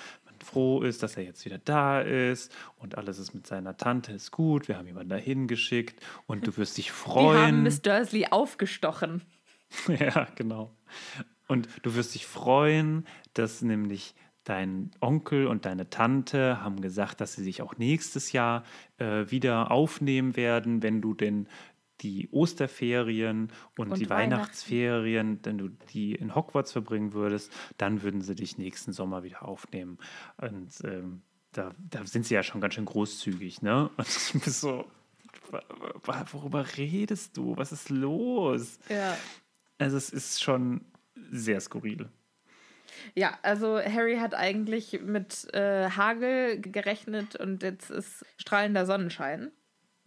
froh ist, dass er jetzt wieder da ist und alles ist mit seiner Tante ist gut, wir haben jemanden dahin geschickt und du wirst dich Die haben freuen. Miss Dursley aufgestochen. Ja, genau. Und du wirst dich freuen, dass nämlich dein Onkel und deine Tante haben gesagt, dass sie sich auch nächstes Jahr äh, wieder aufnehmen werden, wenn du denn die Osterferien und, Und die. Weihnachtsferien, wenn du die in Hogwarts verbringen würdest, dann würden sie dich nächsten Sommer wieder aufnehmen. Und ähm, da, da sind sie ja schon ganz schön großzügig, ne? Und ich bin so, worüber redest du? Was ist los? Ja. Also es ist schon sehr skurril. Ja, also Harry hat eigentlich mit äh, Hagel gerechnet und jetzt ist strahlender Sonnenschein.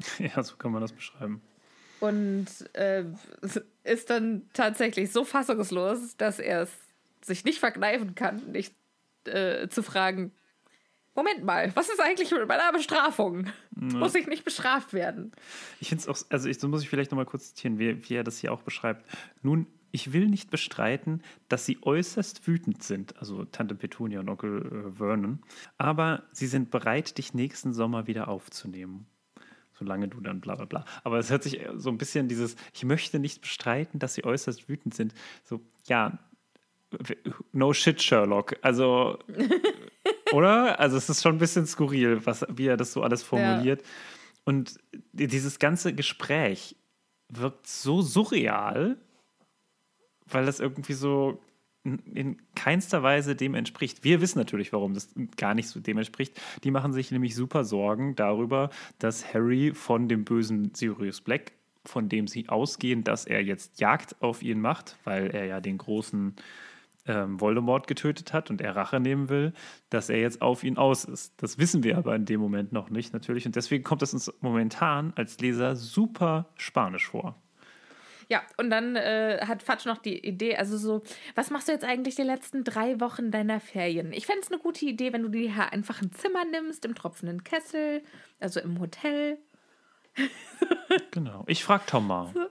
Ja, so kann man das beschreiben. Und äh, ist dann tatsächlich so fassungslos, dass er es sich nicht verkneifen kann, nicht äh, zu fragen, Moment mal, was ist eigentlich mit meiner Bestrafung? Muss ich nicht bestraft werden? Ich finde es auch, also ich, so muss ich vielleicht nochmal kurz zitieren, wie, wie er das hier auch beschreibt. Nun, ich will nicht bestreiten, dass sie äußerst wütend sind, also Tante Petunia und Onkel äh, Vernon, aber sie sind bereit, dich nächsten Sommer wieder aufzunehmen. Solange du dann bla bla bla. Aber es hört sich so ein bisschen dieses, ich möchte nicht bestreiten, dass sie äußerst wütend sind. So, ja, no shit, Sherlock. Also, oder? Also, es ist schon ein bisschen skurril, was, wie er das so alles formuliert. Ja. Und dieses ganze Gespräch wirkt so surreal, weil das irgendwie so in keinster Weise dem entspricht. Wir wissen natürlich, warum das gar nicht so dem entspricht. Die machen sich nämlich super Sorgen darüber, dass Harry von dem bösen Sirius Black, von dem sie ausgehen, dass er jetzt Jagd auf ihn macht, weil er ja den großen ähm, Voldemort getötet hat und er Rache nehmen will, dass er jetzt auf ihn aus ist. Das wissen wir aber in dem Moment noch nicht natürlich und deswegen kommt es uns momentan als Leser super spanisch vor. Ja, und dann äh, hat Fatsch noch die Idee, also so, was machst du jetzt eigentlich die letzten drei Wochen deiner Ferien? Ich fände es eine gute Idee, wenn du dir hier einfach ein Zimmer nimmst, im tropfenden Kessel, also im Hotel. genau. Ich frage Tom mal. So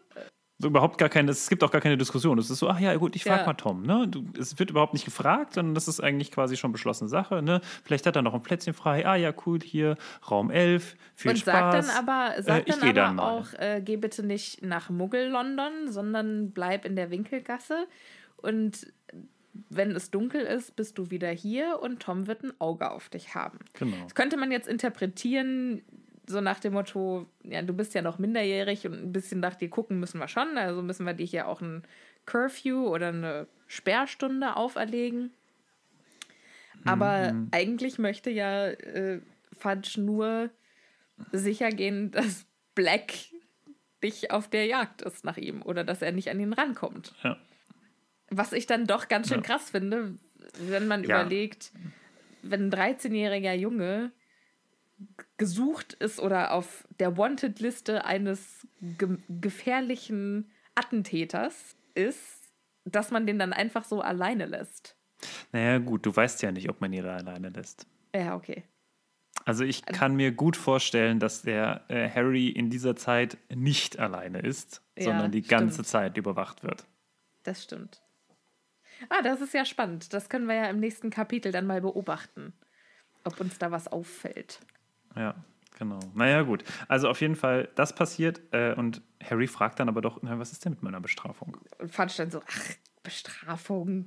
überhaupt gar keine, es gibt auch gar keine Diskussion. Es ist so, ach ja, gut, ich frage ja. mal Tom. Ne? Du, es wird überhaupt nicht gefragt, sondern das ist eigentlich quasi schon beschlossene Sache. Ne? Vielleicht hat er noch ein Plätzchen frei. Ah ja, cool, hier Raum 11, viel Und Spaß. Sagt dann aber, sagt äh, dann aber auch, äh, geh bitte nicht nach Muggel-London, sondern bleib in der Winkelgasse. Und wenn es dunkel ist, bist du wieder hier und Tom wird ein Auge auf dich haben. Genau. Das könnte man jetzt interpretieren, so nach dem Motto, ja, du bist ja noch minderjährig und ein bisschen nach dir gucken müssen wir schon. Also müssen wir dir hier auch ein Curfew oder eine Sperrstunde auferlegen. Aber mhm. eigentlich möchte ja äh, Fudge nur sicher gehen, dass Black nicht auf der Jagd ist nach ihm oder dass er nicht an ihn rankommt. Ja. Was ich dann doch ganz schön ja. krass finde, wenn man ja. überlegt, wenn ein 13-jähriger Junge gesucht ist oder auf der Wanted-Liste eines ge gefährlichen Attentäters ist, dass man den dann einfach so alleine lässt. Naja, gut, du weißt ja nicht, ob man ihn alleine lässt. Ja, okay. Also ich also kann mir gut vorstellen, dass der äh, Harry in dieser Zeit nicht alleine ist, ja, sondern die ganze stimmt. Zeit überwacht wird. Das stimmt. Ah, das ist ja spannend. Das können wir ja im nächsten Kapitel dann mal beobachten, ob uns da was auffällt. Ja, genau. Naja, gut. Also auf jeden Fall, das passiert äh, und Harry fragt dann aber doch, na, was ist denn mit meiner Bestrafung? Und dann so, ach, Bestrafung,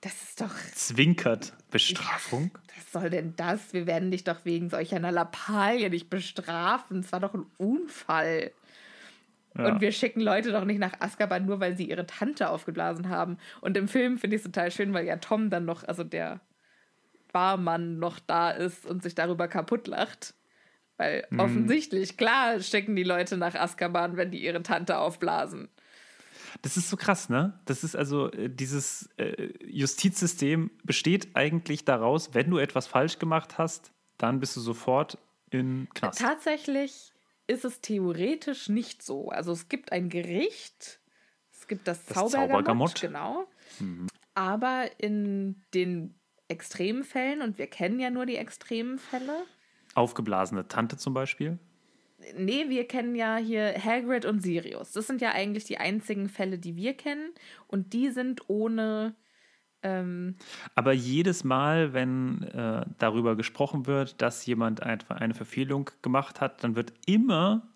das ist doch. Zwinkert. Bestrafung? Ja, was soll denn das? Wir werden dich doch wegen solch einer Lappalie nicht bestrafen. Es war doch ein Unfall. Ja. Und wir schicken Leute doch nicht nach Azkaban, nur weil sie ihre Tante aufgeblasen haben. Und im Film finde ich es total schön, weil ja Tom dann noch, also der Barmann noch da ist und sich darüber kaputt lacht. Weil mhm. offensichtlich, klar, stecken die Leute nach Azkaban, wenn die ihre Tante aufblasen. Das ist so krass, ne? Das ist also, äh, dieses äh, Justizsystem besteht eigentlich daraus, wenn du etwas falsch gemacht hast, dann bist du sofort in Knast. Tatsächlich ist es theoretisch nicht so. Also es gibt ein Gericht, es gibt das, das Zaubergamott, genau. Mhm. Aber in den extremen Fällen, und wir kennen ja nur die extremen Fälle, aufgeblasene Tante zum Beispiel? Nee, wir kennen ja hier Hagrid und Sirius. Das sind ja eigentlich die einzigen Fälle, die wir kennen. Und die sind ohne. Ähm Aber jedes Mal, wenn äh, darüber gesprochen wird, dass jemand eine Verfehlung gemacht hat, dann wird immer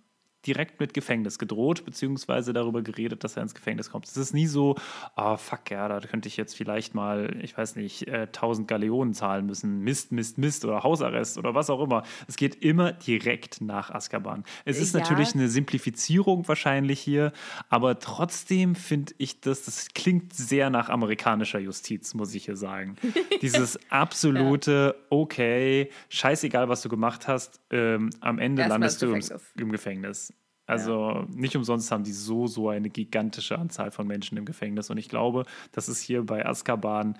direkt mit Gefängnis gedroht, beziehungsweise darüber geredet, dass er ins Gefängnis kommt. Es ist nie so, ah, oh, fuck, ja, da könnte ich jetzt vielleicht mal, ich weiß nicht, äh, 1000 Galeonen zahlen müssen, Mist, Mist, Mist oder Hausarrest oder was auch immer. Es geht immer direkt nach Azkaban. Es ist ja. natürlich eine Simplifizierung wahrscheinlich hier, aber trotzdem finde ich das, das klingt sehr nach amerikanischer Justiz, muss ich hier sagen. Dieses absolute, ja. okay, scheißegal, was du gemacht hast, ähm, am Ende Erst landest du im, im Gefängnis. Also ja. nicht umsonst haben die so, so eine gigantische Anzahl von Menschen im Gefängnis. Und ich glaube, das ist hier bei Azkaban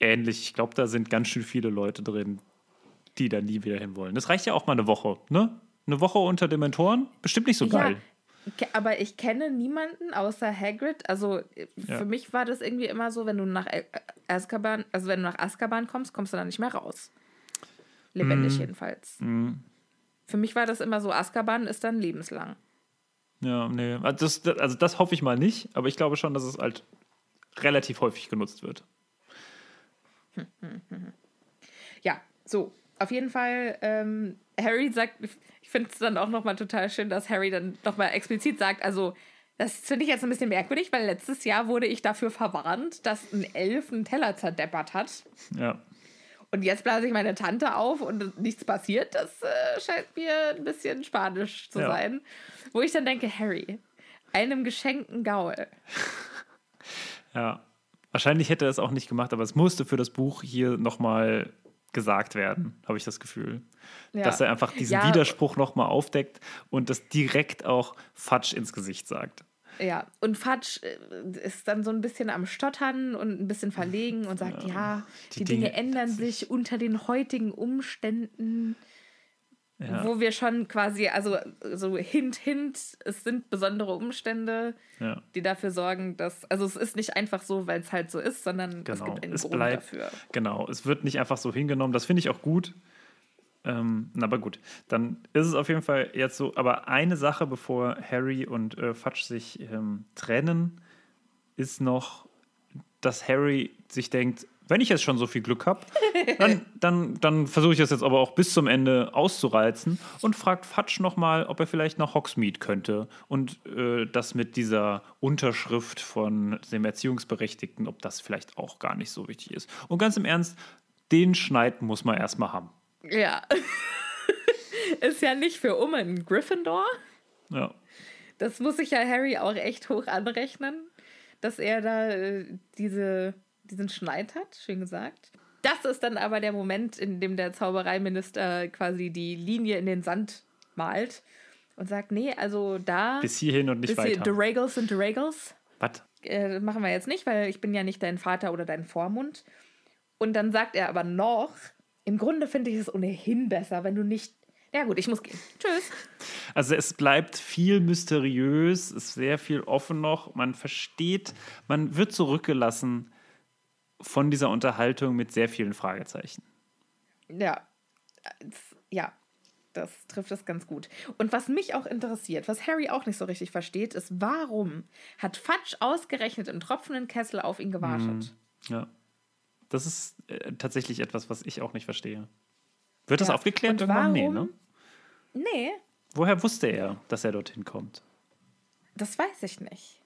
ähnlich. Ich glaube, da sind ganz schön viele Leute drin, die da nie wieder hin wollen. Das reicht ja auch mal eine Woche, ne? Eine Woche unter Dementoren? Bestimmt nicht so geil. Ja, aber ich kenne niemanden außer Hagrid. Also ja. für mich war das irgendwie immer so, wenn du nach Azkaban, also wenn du nach Azkaban kommst, kommst du dann nicht mehr raus. Lebendig mm. jedenfalls. Mm. Für mich war das immer so, Azkaban ist dann lebenslang. Ja, nee. Also das, also das hoffe ich mal nicht, aber ich glaube schon, dass es halt relativ häufig genutzt wird. Ja, so. Auf jeden Fall, ähm, Harry sagt, ich finde es dann auch nochmal total schön, dass Harry dann nochmal explizit sagt, also das finde ich jetzt ein bisschen merkwürdig, weil letztes Jahr wurde ich dafür verwarnt, dass ein Elf einen Teller zerdeppert hat. Ja. Und jetzt blase ich meine Tante auf und nichts passiert. Das äh, scheint mir ein bisschen spanisch zu Ja. sein. Wo ich dann denke, Harry, einem geschenkten Gaul. Ja. Wahrscheinlich hätte er es auch nicht gemacht, aber es musste für das Buch hier nochmal gesagt werden, habe ich das Gefühl. Ja. Dass er einfach diesen Ja. Widerspruch nochmal aufdeckt und das direkt auch Fatsch ins Gesicht sagt. Ja, und Fatsch äh, ist dann so ein bisschen am Stottern und ein bisschen verlegen und sagt, ja, die, die Dinge, Dinge- ändern sich unter den heutigen Umständen, Ja. wo wir schon quasi, also so hint, hint, es sind besondere Umstände, Ja. die dafür sorgen, dass, also es ist nicht einfach so, weil es halt so ist, sondern es Genau, gibt einen es Grund bleibt, dafür. genau, es wird nicht einfach so hingenommen. Das finde ich auch gut. Ähm, na, aber gut, dann ist es auf jeden Fall jetzt so. Aber eine Sache, bevor Harry und äh, Fudge sich ähm, trennen, ist noch, dass Harry sich denkt, wenn ich jetzt schon so viel Glück habe, dann, dann, dann versuche ich das jetzt aber auch bis zum Ende auszureizen und fragt Fudge nochmal, ob er vielleicht nach Hogsmeade könnte und äh, das mit dieser Unterschrift von dem Erziehungsberechtigten, ob das vielleicht auch gar nicht so wichtig ist. Und ganz im Ernst, den Schneid muss man erstmal haben. Ja. ist ja nicht für um ein Gryffindor. Ja. Das muss sich ja Harry auch echt hoch anrechnen, dass er da äh, diese, diesen Schneid hat, schön gesagt. Das ist dann aber der Moment, in dem der Zaubereiminister quasi die Linie in den Sand malt und sagt, nee, also da Bis hierhin und nicht bis hier, weiter. Duragals sind Duragals. Was? Äh, machen wir jetzt nicht, weil ich bin ja nicht dein Vater oder dein Vormund. Und dann sagt er aber noch, im Grunde finde ich es ohnehin besser, wenn du nicht... Ja gut, ich muss gehen. Tschüss. Also es bleibt viel mysteriös, es ist sehr viel offen noch. Man versteht, man wird zurückgelassen von dieser Unterhaltung mit sehr vielen Fragezeichen. Ja, ja, das trifft es ganz gut. Und was mich auch interessiert, was Harry auch nicht so richtig versteht, ist, warum hat Fudge ausgerechnet im tropfenden Kessel auf ihn gewartet? Ja. Das ist äh, tatsächlich etwas, was ich auch nicht verstehe. Wird das Ja. aufgeklärt Und irgendwann? Nee, warum? ne? Nee, Woher wusste er, dass er dorthin kommt? das weiß ich nicht.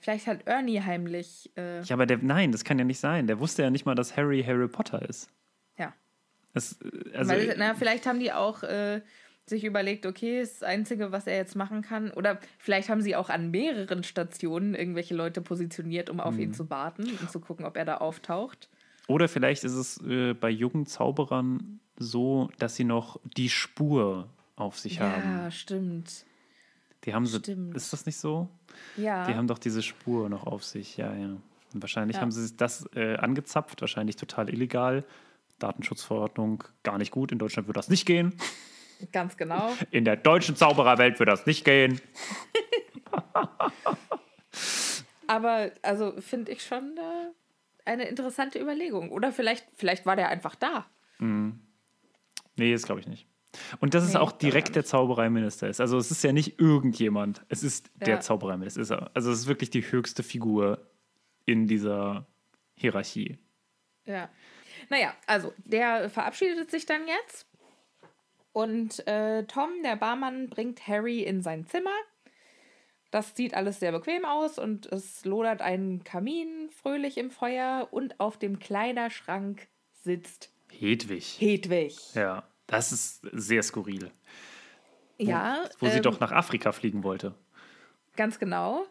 Vielleicht hat Ernie heimlich. Äh, Ja, aber der, nein, das kann ja nicht sein. Der wusste ja nicht mal, dass Harry Harry Potter ist. ja. Es, äh, also, Weil, na, vielleicht haben die auch äh, sich überlegt, okay, das Einzige, was er jetzt machen kann. Oder vielleicht haben sie auch an mehreren Stationen irgendwelche Leute positioniert, um auf Mhm. ihn zu warten und zu gucken, ob er da auftaucht. Oder vielleicht ist es äh, bei jungen Zauberern so, dass sie noch die Spur auf sich haben. Ja, stimmt. Die haben sie. stimmt. Ist das nicht so? Ja. Die haben doch diese Spur noch auf sich, ja, ja. Und wahrscheinlich Ja. haben sie sich das äh, angezapft, wahrscheinlich total illegal. Datenschutzverordnung gar nicht gut. In Deutschland würde das nicht gehen. Ganz genau. In der deutschen Zaubererwelt würde das nicht gehen. Aber also finde ich schon äh, eine interessante Überlegung. Oder vielleicht, vielleicht war der einfach da. Nee, das glaube ich nicht. Und dass es Nee, glaub auch direkt der Zaubereiminister ist. Also es ist ja nicht irgendjemand. Es ist der Ja. Zaubereiminister. Es ist er. Also es ist wirklich die höchste Figur in dieser Hierarchie. Ja. Naja, also der verabschiedet sich dann jetzt. Und äh, Tom, der Barmann, bringt Harry in sein Zimmer. Das sieht alles sehr bequem aus und es lodert ein Kamin fröhlich im Feuer und auf dem Kleiderschrank sitzt Hedwig. Hedwig. Ja, das ist sehr skurril. Ja, Wo sie ähm, doch nach Afrika fliegen wollte. Ganz genau.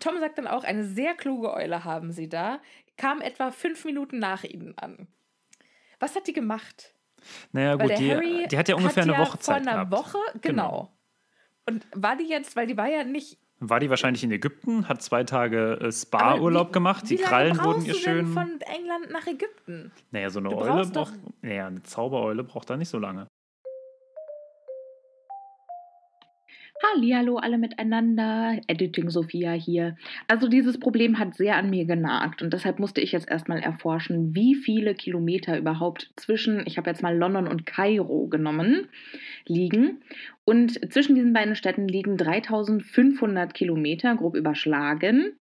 Tom sagt dann auch, eine sehr kluge Eule haben sie da, kam etwa fünf Minuten nach ihnen an. Was hat die gemacht? Naja, Weil gut, die, die hat ja ungefähr hat eine ja Woche Zeit Vor einer gehabt. Woche, genau. Und war die jetzt, weil die war ja nicht. War die wahrscheinlich in Ägypten, hat zwei Tage äh, Spa-Urlaub gemacht, die Krallen wurden ihr schön. von England nach Ägypten. Naja, so eine Eule braucht. Naja, eine Zaubereule braucht da nicht so lange. Hallihallo alle miteinander, Editing Sophia hier. Also dieses Problem hat sehr an mir genagt und deshalb musste ich jetzt erstmal erforschen, wie viele Kilometer überhaupt zwischen, ich habe jetzt mal London und Kairo genommen, liegen. Und zwischen diesen beiden Städten liegen 3500 Kilometer, grob überschlagen.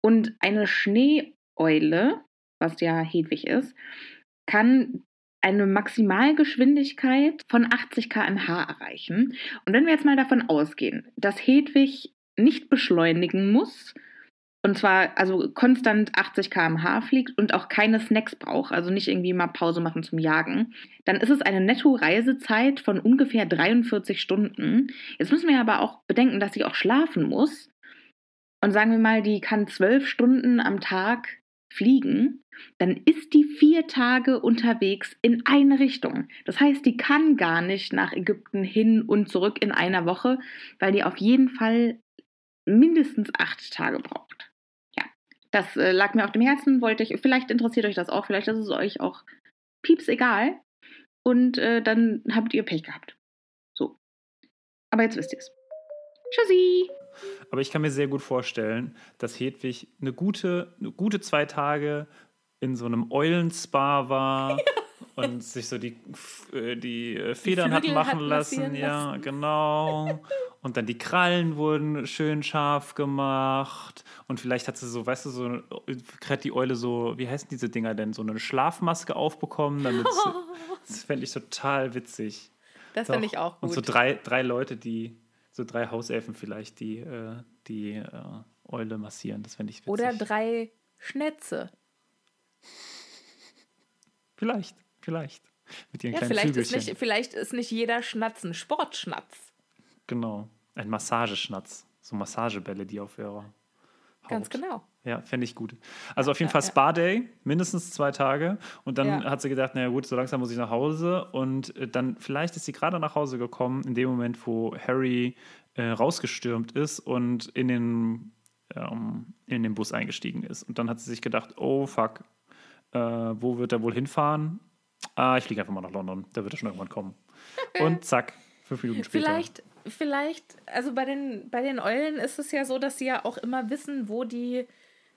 Und eine Schneeeule, was ja Hedwig ist, kann eine Maximalgeschwindigkeit von 80 km/h erreichen. Und wenn wir jetzt mal davon ausgehen, dass Hedwig nicht beschleunigen muss, und zwar also konstant 80 km/h fliegt und auch keine Snacks braucht, also nicht irgendwie mal Pause machen zum Jagen, dann ist es eine Netto-Reisezeit von ungefähr 43 Stunden. Jetzt müssen wir aber auch bedenken, dass sie auch schlafen muss. Und sagen wir mal, die kann zwölf Stunden am Tag fliegen, dann ist die vier Tage unterwegs in eine Richtung. Das heißt, die kann gar nicht nach Ägypten hin und zurück in einer Woche, weil die auf jeden Fall mindestens acht Tage braucht. Ja, das äh, lag mir auf dem Herzen, wollte ich, vielleicht interessiert euch das auch, vielleicht ist es euch auch pieps egal. Und äh, dann habt ihr Pech gehabt. So. Aber jetzt wisst ihr es. Tschüssi! Aber ich kann mir sehr gut vorstellen, dass Hedwig eine gute, eine gute zwei Tage in so einem Eulenspa war ja. und sich so die, äh, die äh, Federn die hat machen hat lassen. Ja, lassen. genau. Und dann die Krallen wurden schön scharf gemacht. Und vielleicht hat sie so, weißt du, so gerade die Eule so, wie heißen diese Dinger denn, so eine Schlafmaske aufbekommen. Damit oh. das fände ich total witzig. Das fände ich auch gut. Und so drei, drei Leute, die so drei Hauselfen vielleicht, die äh, die Eule massieren. Das fände ich witzig. Oder drei Schnätze. Vielleicht, vielleicht. Mit ihren ja, kleinen vielleicht ist, nicht, vielleicht ist nicht jeder Schnatz ein Sportschnatz. Genau. Ein Massageschnatz. So Massagebälle, die auf ihrer Haut. Ganz genau. Ja, fände ich gut. Also auf jeden ja, Fall Spa-Day, mindestens zwei Tage. Und dann ja. hat sie gedacht, naja gut, so langsam muss ich nach Hause. Und äh, dann, vielleicht ist sie gerade nach Hause gekommen, in dem Moment, wo Harry äh, rausgestürmt ist und in den, ähm, in den Bus eingestiegen ist. Und dann hat sie sich gedacht, oh fuck, äh, wo wird er wohl hinfahren? Ah, ich fliege einfach mal nach London, da wird er schon irgendwann kommen. Und zack, fünf Minuten später. Vielleicht, vielleicht, also bei den, bei den Eulen ist es ja so, dass sie ja auch immer wissen, wo die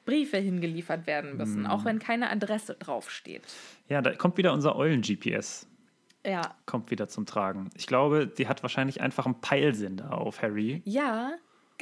Briefe hingeliefert werden müssen, mm. auch wenn keine Adresse draufsteht. Ja, da kommt wieder unser Eulen-GPS. Ja. Kommt wieder zum Tragen. Ich glaube, die hat wahrscheinlich einfach einen Peilsender auf Harry. Ja,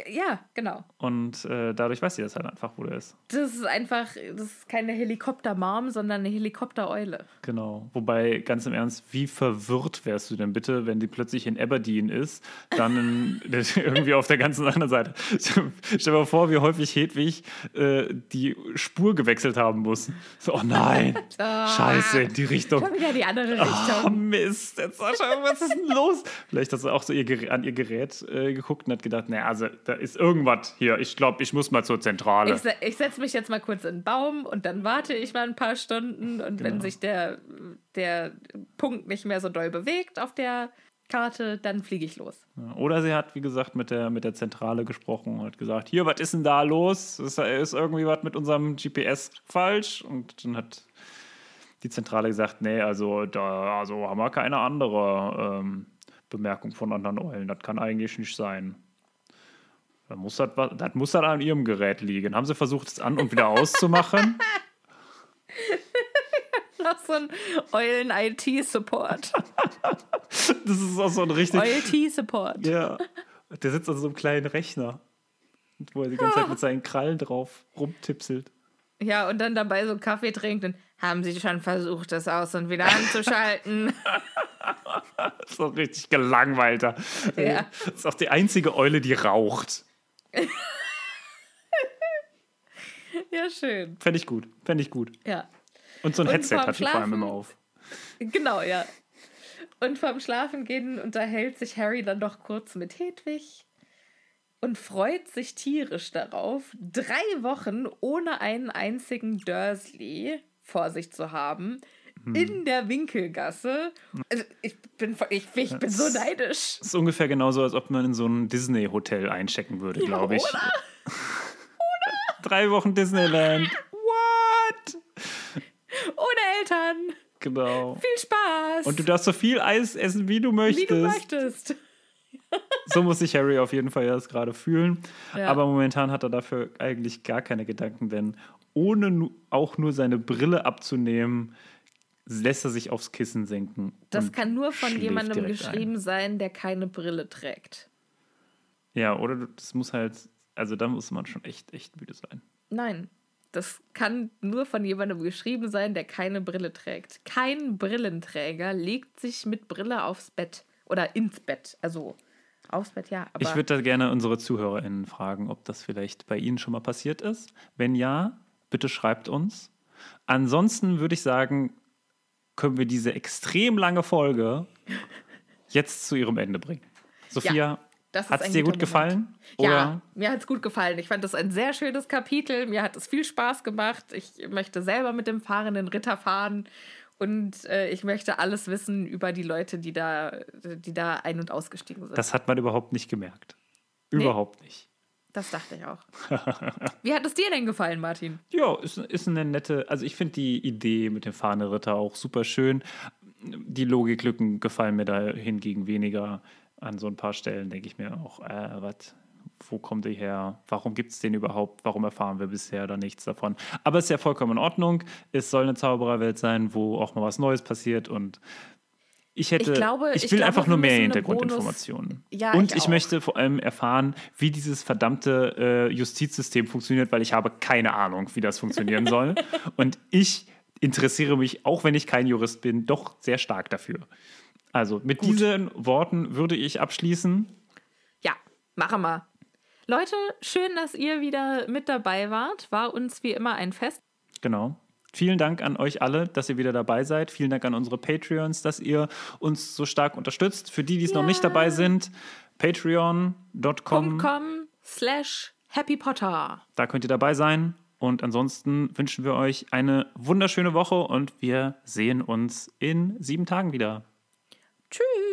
ja, genau. Und äh, dadurch weiß sie das halt einfach, wo der ist. Das ist einfach, das ist keine Helikopter-Mom, sondern eine Helikopter-Eule. Genau. Wobei, ganz im Ernst, wie verwirrt wärst du denn bitte, wenn die plötzlich in Aberdeen ist, dann irgendwie auf der ganzen anderen Seite. Stell dir mal vor, wie häufig Hedwig äh, die Spur gewechselt haben muss. So, oh nein, oh, scheiße, die Richtung. Schon wieder die andere Richtung. Oh, Mist, jetzt Sascha, was ist denn los? Vielleicht hat sie auch so ihr, an ihr Gerät äh, geguckt und hat gedacht, naja, also da ist irgendwas hier. Ich glaube, ich muss mal zur Zentrale. Ich, ich setze mich jetzt mal kurz in den Baum und dann warte ich mal ein paar Stunden. Und genau. wenn sich der, der Punkt nicht mehr so doll bewegt auf der Karte, dann fliege ich los. Oder sie hat, wie gesagt, mit der, mit der Zentrale gesprochen und hat gesagt, hier, was ist denn da los? Ist, ist irgendwie was mit unserem GPS falsch? Und dann hat dieZentrale gesagt, nee, also da also haben wir keine andere ähm, Bemerkung von anderen Eulen. Das kann eigentlich nicht sein. Dann muss das, das muss das an ihrem Gerät liegen. Haben sie versucht, es an und wieder auszumachen? Noch so ein Eulen-IT-Support. das ist auch so ein richtig. Eulen-Support. Ja. Der sitzt an so einem kleinen Rechner, wo er die ganze Zeit mit seinen Krallen drauf rumtipselt. Ja, und dann dabei so einen Kaffee trinkt und haben sie schon versucht, das aus und wieder anzuschalten. so richtig gelangweilter. Ja. Das ist auch die einzige Eule, die raucht. Ja, schön. Fände ich gut. Fände ich gut. Ja. Und so ein und Headset hat die vor allem immer auf. Genau, ja. Und vorm Schlafengehen unterhält sich Harry dann doch kurz mit Hedwig und freut sich tierisch darauf, drei Wochen ohne einen einzigen Dursley vor sich zu haben, hm. in der Winkelgasse. Also ich bin, ich, ich bin so neidisch. Das ist ungefähr genauso, als ob man in so ein Disney-Hotel einchecken würde, ja, glaube ich. Oder? oder? Drei Wochen Disneyland. What? Ohne Eltern. Genau. Viel Spaß. Und du darfst so viel Eis essen, wie du möchtest. Wie du möchtest. so muss sich Harry auf jeden Fall jetzt gerade fühlen. Ja. Aber momentan hat er dafür eigentlich gar keine Gedanken, denn ohne auch nur seine Brille abzunehmen, lässt er sich aufs Kissen senken. Das kann nur von jemandem geschrieben ein. sein, der keine Brille trägt. Ja, oder das muss halt, also da muss man schon echt, echt müde sein. Nein. Das kann nur von jemandem geschrieben sein, der keine Brille trägt. Kein Brillenträger legt sich mit Brille aufs Bett oder ins Bett. Also aufs Bett, ja. ich würde da gerne unsere ZuhörerInnen fragen, ob das vielleicht bei Ihnen schon mal passiert ist. Wenn ja, bitte schreibt uns. Ansonsten würde ich sagen, können wir diese extrem lange Folge jetzt zu ihrem Ende bringen. Sophia, ja. Hat es dir gut Moment. gefallen? Oder? Ja, mir hat es gut gefallen. Ich fand das ein sehr schönes Kapitel. Mir hat es viel Spaß gemacht. Ich möchte selber mit dem fahrenden Ritter fahren. Und äh, ich möchte alles wissen über die Leute, die da, die da ein- und ausgestiegen sind. Das hat man überhaupt nicht gemerkt. Überhaupt nee, nicht. Das dachte ich auch. Wie hat es dir denn gefallen, Martin? Ja, ist, ist eine nette, also ich finde die Idee mit dem fahrenden Ritter auch super schön. Die Logiklücken gefallen mir da hingegen weniger an so ein paar Stellen denke ich mir auch, äh, was, wo kommt die her? Warum gibt es den überhaupt? Warum erfahren wir bisher da nichts davon? Aber es ist ja vollkommen in Ordnung. Es soll eine Zaubererwelt sein, wo auch mal was Neues passiert und ich hätte, ich, glaube, ich will ich glaube, einfach nur mehr Hintergrundinformationen. Ja, und ich, ich möchte vor allem erfahren, wie dieses verdammte äh, Justizsystem funktioniert, weil ich habe keine Ahnung, wie das funktionieren soll. und ich interessiere mich, auch wenn ich kein Jurist bin, doch sehr stark dafür. Also mit Gut. diesen Worten würde ich abschließen. Ja, machen wir. Leute, schön, dass ihr wieder mit dabei wart. War uns wie immer ein Fest. Genau. Vielen Dank an euch alle, dass ihr wieder dabei seid. Vielen Dank an unsere Patreons, dass ihr uns so stark unterstützt. Für die, die es yeah. noch nicht dabei sind, patreon.com slash Happy Potter. Da könnt ihr dabei sein. Und ansonsten wünschen wir euch eine wunderschöne Woche und wir sehen uns in sieben Tagen wieder. Tschüss.